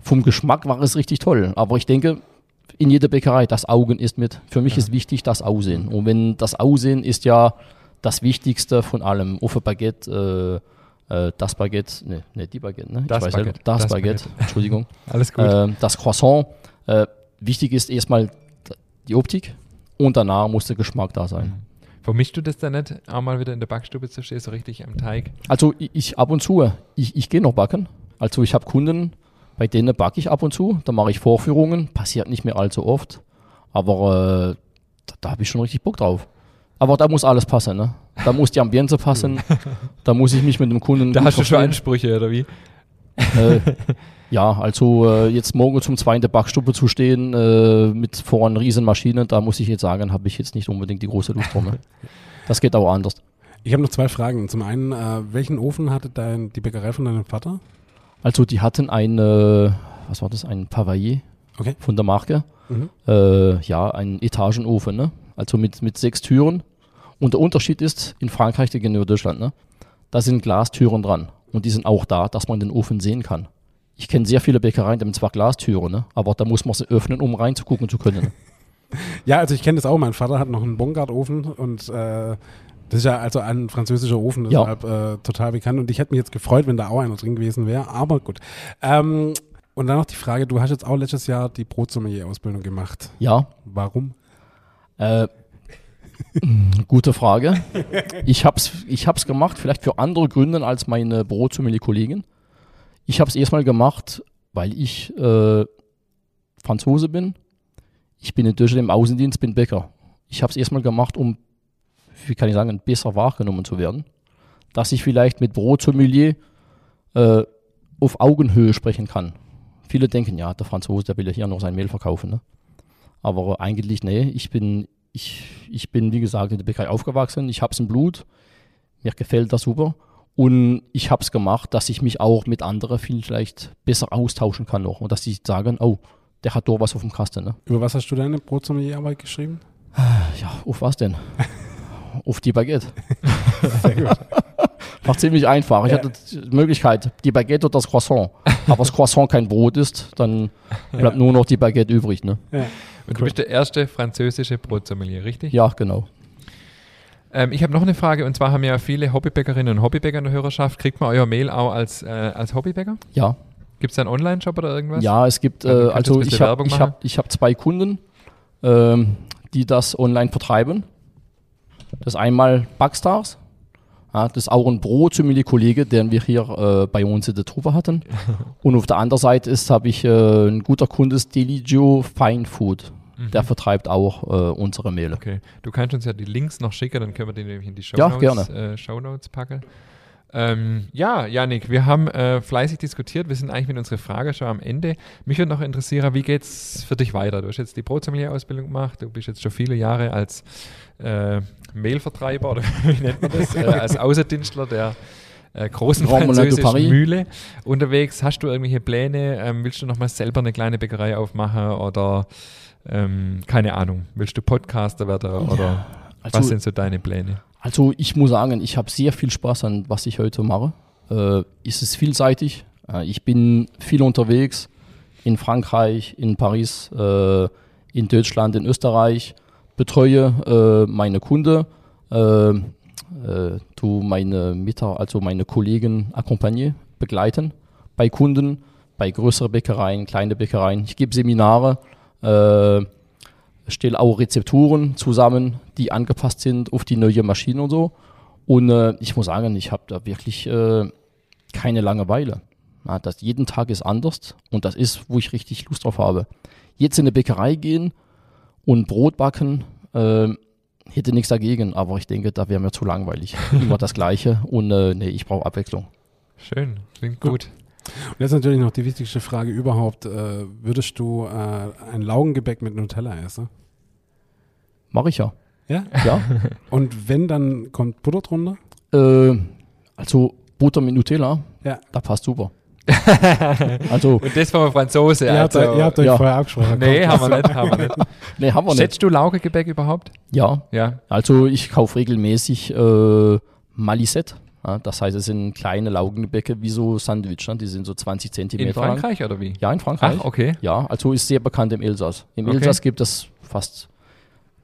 [SPEAKER 1] vom Geschmack war es richtig toll. Aber ich denke, in jeder Bäckerei, das Augen ist mit. Für mich ist wichtig das Aussehen. Und wenn das Aussehen ist ja das Wichtigste von allem. Ein Baguette, äh, äh, das Baguette, ne, ne, die Baguette, ne?
[SPEAKER 2] Das Baguette,
[SPEAKER 1] das,
[SPEAKER 2] das
[SPEAKER 1] Baguette, Entschuldigung.
[SPEAKER 2] Alles gut.
[SPEAKER 1] Ähm, das Croissant. Äh, wichtig ist erstmal die Optik und danach muss der Geschmack da sein.
[SPEAKER 2] Vermischst du das dann nicht, auch mal wieder in der Backstube zu stehen, so richtig am Teig?
[SPEAKER 1] Also ich, ich ab und zu, ich, ich gehe noch backen. Also ich habe Kunden, bei denen backe ich ab und zu. Da mache ich Vorführungen, passiert nicht mehr allzu oft. Aber äh, da, da habe ich schon richtig Bock drauf. Aber da muss alles passen, ne? Da muss die Ambiente passen. da muss ich mich mit dem Kunden.
[SPEAKER 2] Da hast du schon
[SPEAKER 1] verstehen.
[SPEAKER 2] Ansprüche, oder wie?
[SPEAKER 1] Äh, ja, also äh, jetzt morgen zum zweiten Backstube zu stehen äh, mit vor einer riesen Maschine, da muss ich jetzt sagen, habe ich jetzt nicht unbedingt die große Lust drauf. Ne? Das geht auch anders.
[SPEAKER 3] Ich habe noch zwei Fragen. Zum einen, äh, welchen Ofen hatte dein, die Bäckerei von deinem Vater?
[SPEAKER 1] Also die hatten ein, äh, was war das, ein Pavalier
[SPEAKER 3] Okay.
[SPEAKER 1] von der Marke.
[SPEAKER 3] Mhm.
[SPEAKER 1] Äh, ja, ein Etagenofen, ne? Also mit, mit sechs Türen. Und der Unterschied ist, in Frankreich gegenüber Deutschland, ne? Da sind Glastüren dran. Und die sind auch da, dass man den Ofen sehen kann. Ich kenne sehr viele Bäckereien, die haben zwar Glastüren, ne? aber da muss man sie öffnen, um reinzugucken zu können. Ne?
[SPEAKER 3] Ja, also ich kenne das auch. Mein Vater hat noch einen Bongard-Ofen und äh, das ist ja also ein französischer Ofen,
[SPEAKER 1] Ja.
[SPEAKER 3] deshalb äh, total bekannt. Und ich hätte mich jetzt gefreut, wenn da auch einer drin gewesen wäre, aber gut. Ähm, und dann noch die Frage, du hast jetzt auch letztes Jahr die Brotsommelier-Ausbildung gemacht.
[SPEAKER 1] Ja,
[SPEAKER 3] Warum?
[SPEAKER 1] Äh, gute Frage. Ich habe es ich hab's gemacht, vielleicht für andere Gründe als meine Brotsommelier-Kollegen. Ich habe es erstmal gemacht, weil ich äh, Franzose bin. Ich bin in Deutschland im Außendienst, bin Bäcker. Ich habe es erstmal gemacht, um, wie kann ich sagen, besser wahrgenommen zu werden. Dass ich vielleicht mit Brotsommelier äh, auf Augenhöhe sprechen kann. Viele denken, ja, der Franzose, der will ja hier noch sein Mehl verkaufen. Ne? Aber eigentlich, nee, ich bin, ich, ich bin, wie gesagt, in der Bäckerei aufgewachsen. Ich hab's im Blut. Mir gefällt das super. Und ich hab's gemacht, dass ich mich auch mit anderen viel vielleicht besser austauschen kann noch. Und dass sie sagen, oh, der hat doch was auf dem Kasten. Ne?
[SPEAKER 3] Über was hast du deine Brotsommelier-Arbeit geschrieben?
[SPEAKER 1] Ja, auf was denn? auf die Baguette.
[SPEAKER 3] Sehr gut.
[SPEAKER 1] War ziemlich einfach. Ich
[SPEAKER 3] Ja.
[SPEAKER 1] hatte die Möglichkeit, die Baguette oder das Croissant. Aber das Croissant kein Brot ist, dann bleibt nur noch die Baguette übrig. Ne?
[SPEAKER 3] Ja.
[SPEAKER 2] Und du
[SPEAKER 3] Cool.
[SPEAKER 2] bist der erste französische Brotsommelier, richtig?
[SPEAKER 1] Ja, genau.
[SPEAKER 2] Ähm, ich habe noch eine Frage und zwar haben ja viele Hobbybäckerinnen und Hobbybäcker in der Hörerschaft. Kriegt man euer Mehl auch als, äh, als Hobbybäcker?
[SPEAKER 1] Ja,
[SPEAKER 2] Gibt es da einen Online-Shop oder irgendwas?
[SPEAKER 1] Ja, es gibt,
[SPEAKER 2] Also,
[SPEAKER 1] äh, also ich habe ich hab, ich hab zwei Kunden, ähm, die das online vertreiben. Das einmal Backstars. Ja, das ist auch ein Brotsommelier-Kollege, den wir hier äh, bei uns in der Truppe hatten. Und auf der anderen Seite ist, habe ich äh, ein guter Kunde, ist Deligio Fine Food. Der vertreibt auch äh, unsere Mehle.
[SPEAKER 2] Mhm. Okay. Du kannst uns ja die Links noch schicken, dann können wir die nämlich in die
[SPEAKER 1] Ja,
[SPEAKER 2] Shownotes, äh, Shownotes packen. Ähm, ja, Janik, wir haben äh, fleißig diskutiert. Wir sind eigentlich mit unserer Frage schon am Ende. Mich würde noch interessieren, wie geht's für dich weiter? Du hast jetzt die Brotsommelier-Ausbildung gemacht. Du bist jetzt schon viele Jahre als äh, Mehlvertreiber oder wie nennt man das? äh, als Außendienstler der äh, großen
[SPEAKER 1] de
[SPEAKER 2] französischen. Mühle unterwegs. Hast du irgendwelche Pläne? Ähm, willst du noch mal selber eine kleine Bäckerei aufmachen oder ähm, keine Ahnung? Willst du Podcaster werden oder was
[SPEAKER 1] Also,
[SPEAKER 2] sind so deine Pläne?
[SPEAKER 1] Also ich muss sagen, ich habe sehr viel Spaß an, was ich heute mache. Äh, es ist vielseitig. Äh, ich bin viel unterwegs in Frankreich, in Paris, äh, in Deutschland, in Österreich, betreue äh, meine Kunden, äh, äh, tu meine Mitter, also meine Kollegen accompagner, begleiten bei Kunden, bei größeren Bäckereien, kleine Bäckereien. Ich gebe Seminare, äh, stelle auch Rezepturen zusammen, die angepasst sind auf die neue Maschine und so. Und äh, ich muss sagen, ich habe da wirklich äh, keine Langeweile. Ja, das, jeden Tag ist anders und das ist, wo ich richtig Lust drauf habe. Jetzt in eine Bäckerei gehen und Brot backen, äh, hätte nichts dagegen, aber ich denke, da wäre mir zu langweilig. Immer das Gleiche und äh, nee, ich brauche Abwechslung.
[SPEAKER 2] Schön, klingt gut.
[SPEAKER 3] Und jetzt natürlich noch die wichtigste Frage überhaupt. Äh, würdest du äh, ein Laugengebäck mit Nutella essen?
[SPEAKER 1] Mache ich ja.
[SPEAKER 3] Ja?
[SPEAKER 1] Ja.
[SPEAKER 3] Und wenn, dann kommt Butter drunter?
[SPEAKER 1] äh, also Butter mit Nutella,
[SPEAKER 3] Ja.
[SPEAKER 1] da passt super. also,
[SPEAKER 2] Und das war mal Franzose.
[SPEAKER 3] ihr, habt,
[SPEAKER 2] also,
[SPEAKER 3] euch- ihr habt euch
[SPEAKER 1] ja.
[SPEAKER 3] vorher abgesprochen.
[SPEAKER 2] nee,
[SPEAKER 3] Kommt.
[SPEAKER 2] haben wir nicht, haben wir nicht.
[SPEAKER 1] nee, haben wir nicht.
[SPEAKER 2] Schätzt du Laugegebäck überhaupt?
[SPEAKER 1] Ja,
[SPEAKER 2] Ja.
[SPEAKER 1] also ich kaufe regelmäßig äh, Malisette. Ja, das heißt, es sind kleine Laugengebäcke wie so Sandwich. Ne? Die sind so 20
[SPEAKER 2] In
[SPEAKER 1] Zentimeter lang.
[SPEAKER 2] Frankreich oder wie?
[SPEAKER 1] Ja, in Frankreich.
[SPEAKER 2] Ach, okay.
[SPEAKER 1] Ja, also ist sehr bekannt im Elsass. Im
[SPEAKER 2] Okay.
[SPEAKER 1] Elsass gibt es fast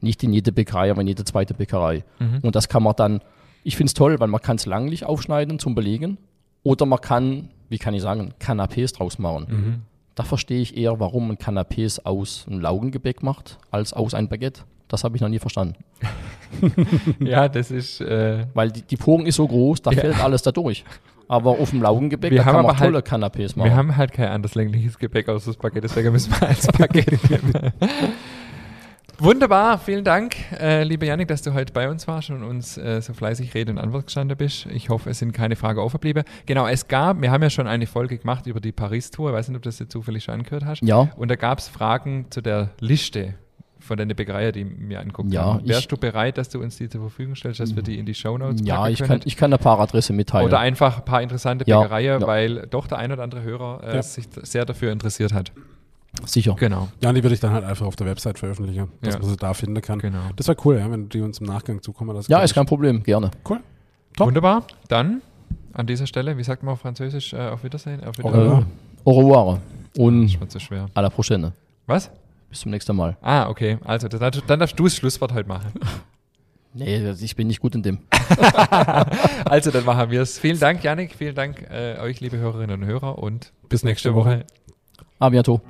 [SPEAKER 1] nicht in jede Bäckerei, aber in jede zweite Bäckerei.
[SPEAKER 2] Mhm.
[SPEAKER 1] Und das kann man dann, ich finde es toll, weil man kann es langlich aufschneiden zum Belegen oder man kann, wie kann ich sagen, Canapés draus machen.
[SPEAKER 2] Mhm.
[SPEAKER 1] Da verstehe ich eher, warum man Canapés aus einem Laugengebäck macht, als aus ein Baguette. Das habe ich noch nie verstanden.
[SPEAKER 2] Ja, das ist. Äh,
[SPEAKER 1] Weil die, die Poren ist so groß, da
[SPEAKER 2] Ja.
[SPEAKER 1] fällt alles da durch. Aber auf dem Laugengebäck,
[SPEAKER 2] Wir
[SPEAKER 1] da
[SPEAKER 2] haben
[SPEAKER 1] kann man
[SPEAKER 2] halt-
[SPEAKER 1] tolle Canapés machen.
[SPEAKER 2] wir haben halt kein anderes längliches Gebäck außer das Baguette, deswegen müssen wir als Baguette nehmen. Wunderbar, vielen Dank, äh, lieber Janik, dass du heute bei uns warst und uns äh, so fleißig Rede und Antwort gestanden bist. Ich hoffe, es sind keine Fragen aufgeblieben. Genau, es gab, wir haben ja schon eine Folge gemacht über die Paris-Tour, ich weiß nicht, ob du das jetzt zufällig schon angehört hast.
[SPEAKER 1] ja,
[SPEAKER 2] Und da gab es Fragen zu der Liste von den Bäckereien, die wir angucken.
[SPEAKER 1] Ja,
[SPEAKER 2] haben. Wärst
[SPEAKER 1] ich-
[SPEAKER 2] du bereit, dass du uns die zur Verfügung stellst, dass wir die in die Shownotes
[SPEAKER 1] ja
[SPEAKER 2] packen
[SPEAKER 1] ich,
[SPEAKER 2] können?
[SPEAKER 1] kann, ich kann ein paar Adresse mitteilen.
[SPEAKER 2] Oder einfach ein paar interessante
[SPEAKER 1] Ja,
[SPEAKER 2] Bäckereien,
[SPEAKER 1] ja.
[SPEAKER 2] weil doch der ein oder andere Hörer äh,
[SPEAKER 3] Ja.
[SPEAKER 2] sich sehr dafür interessiert hat.
[SPEAKER 1] Sicher.
[SPEAKER 2] Genau,
[SPEAKER 3] Ja, und die würde ich dann halt einfach auf der Website veröffentlichen, dass
[SPEAKER 2] Ja.
[SPEAKER 3] man sie da finden kann.
[SPEAKER 2] genau.
[SPEAKER 3] Das wäre cool, ja, wenn die uns im Nachgang zukommen lassen.
[SPEAKER 1] Ja, ist kein Problem, gerne.
[SPEAKER 3] Top.
[SPEAKER 2] Wunderbar. Dann an dieser Stelle, wie sagt man auf Französisch, äh, auf Wiedersehen? Auf
[SPEAKER 3] Au
[SPEAKER 2] Wiedersehen.
[SPEAKER 3] revoir.
[SPEAKER 1] Äh, au revoir und
[SPEAKER 2] Das war zu schwer.
[SPEAKER 1] à la prochaine.
[SPEAKER 2] Was?
[SPEAKER 1] Bis zum nächsten Mal.
[SPEAKER 2] Ah, okay. Also, dann, dann darfst du das Schlusswort heute machen.
[SPEAKER 1] Nee, ich bin nicht gut in dem.
[SPEAKER 2] also, dann machen wir es. Vielen Dank, Janik. Vielen Dank äh, euch, liebe Hörerinnen und Hörer. Und
[SPEAKER 3] Bis nächste Woche.
[SPEAKER 1] A bientôt.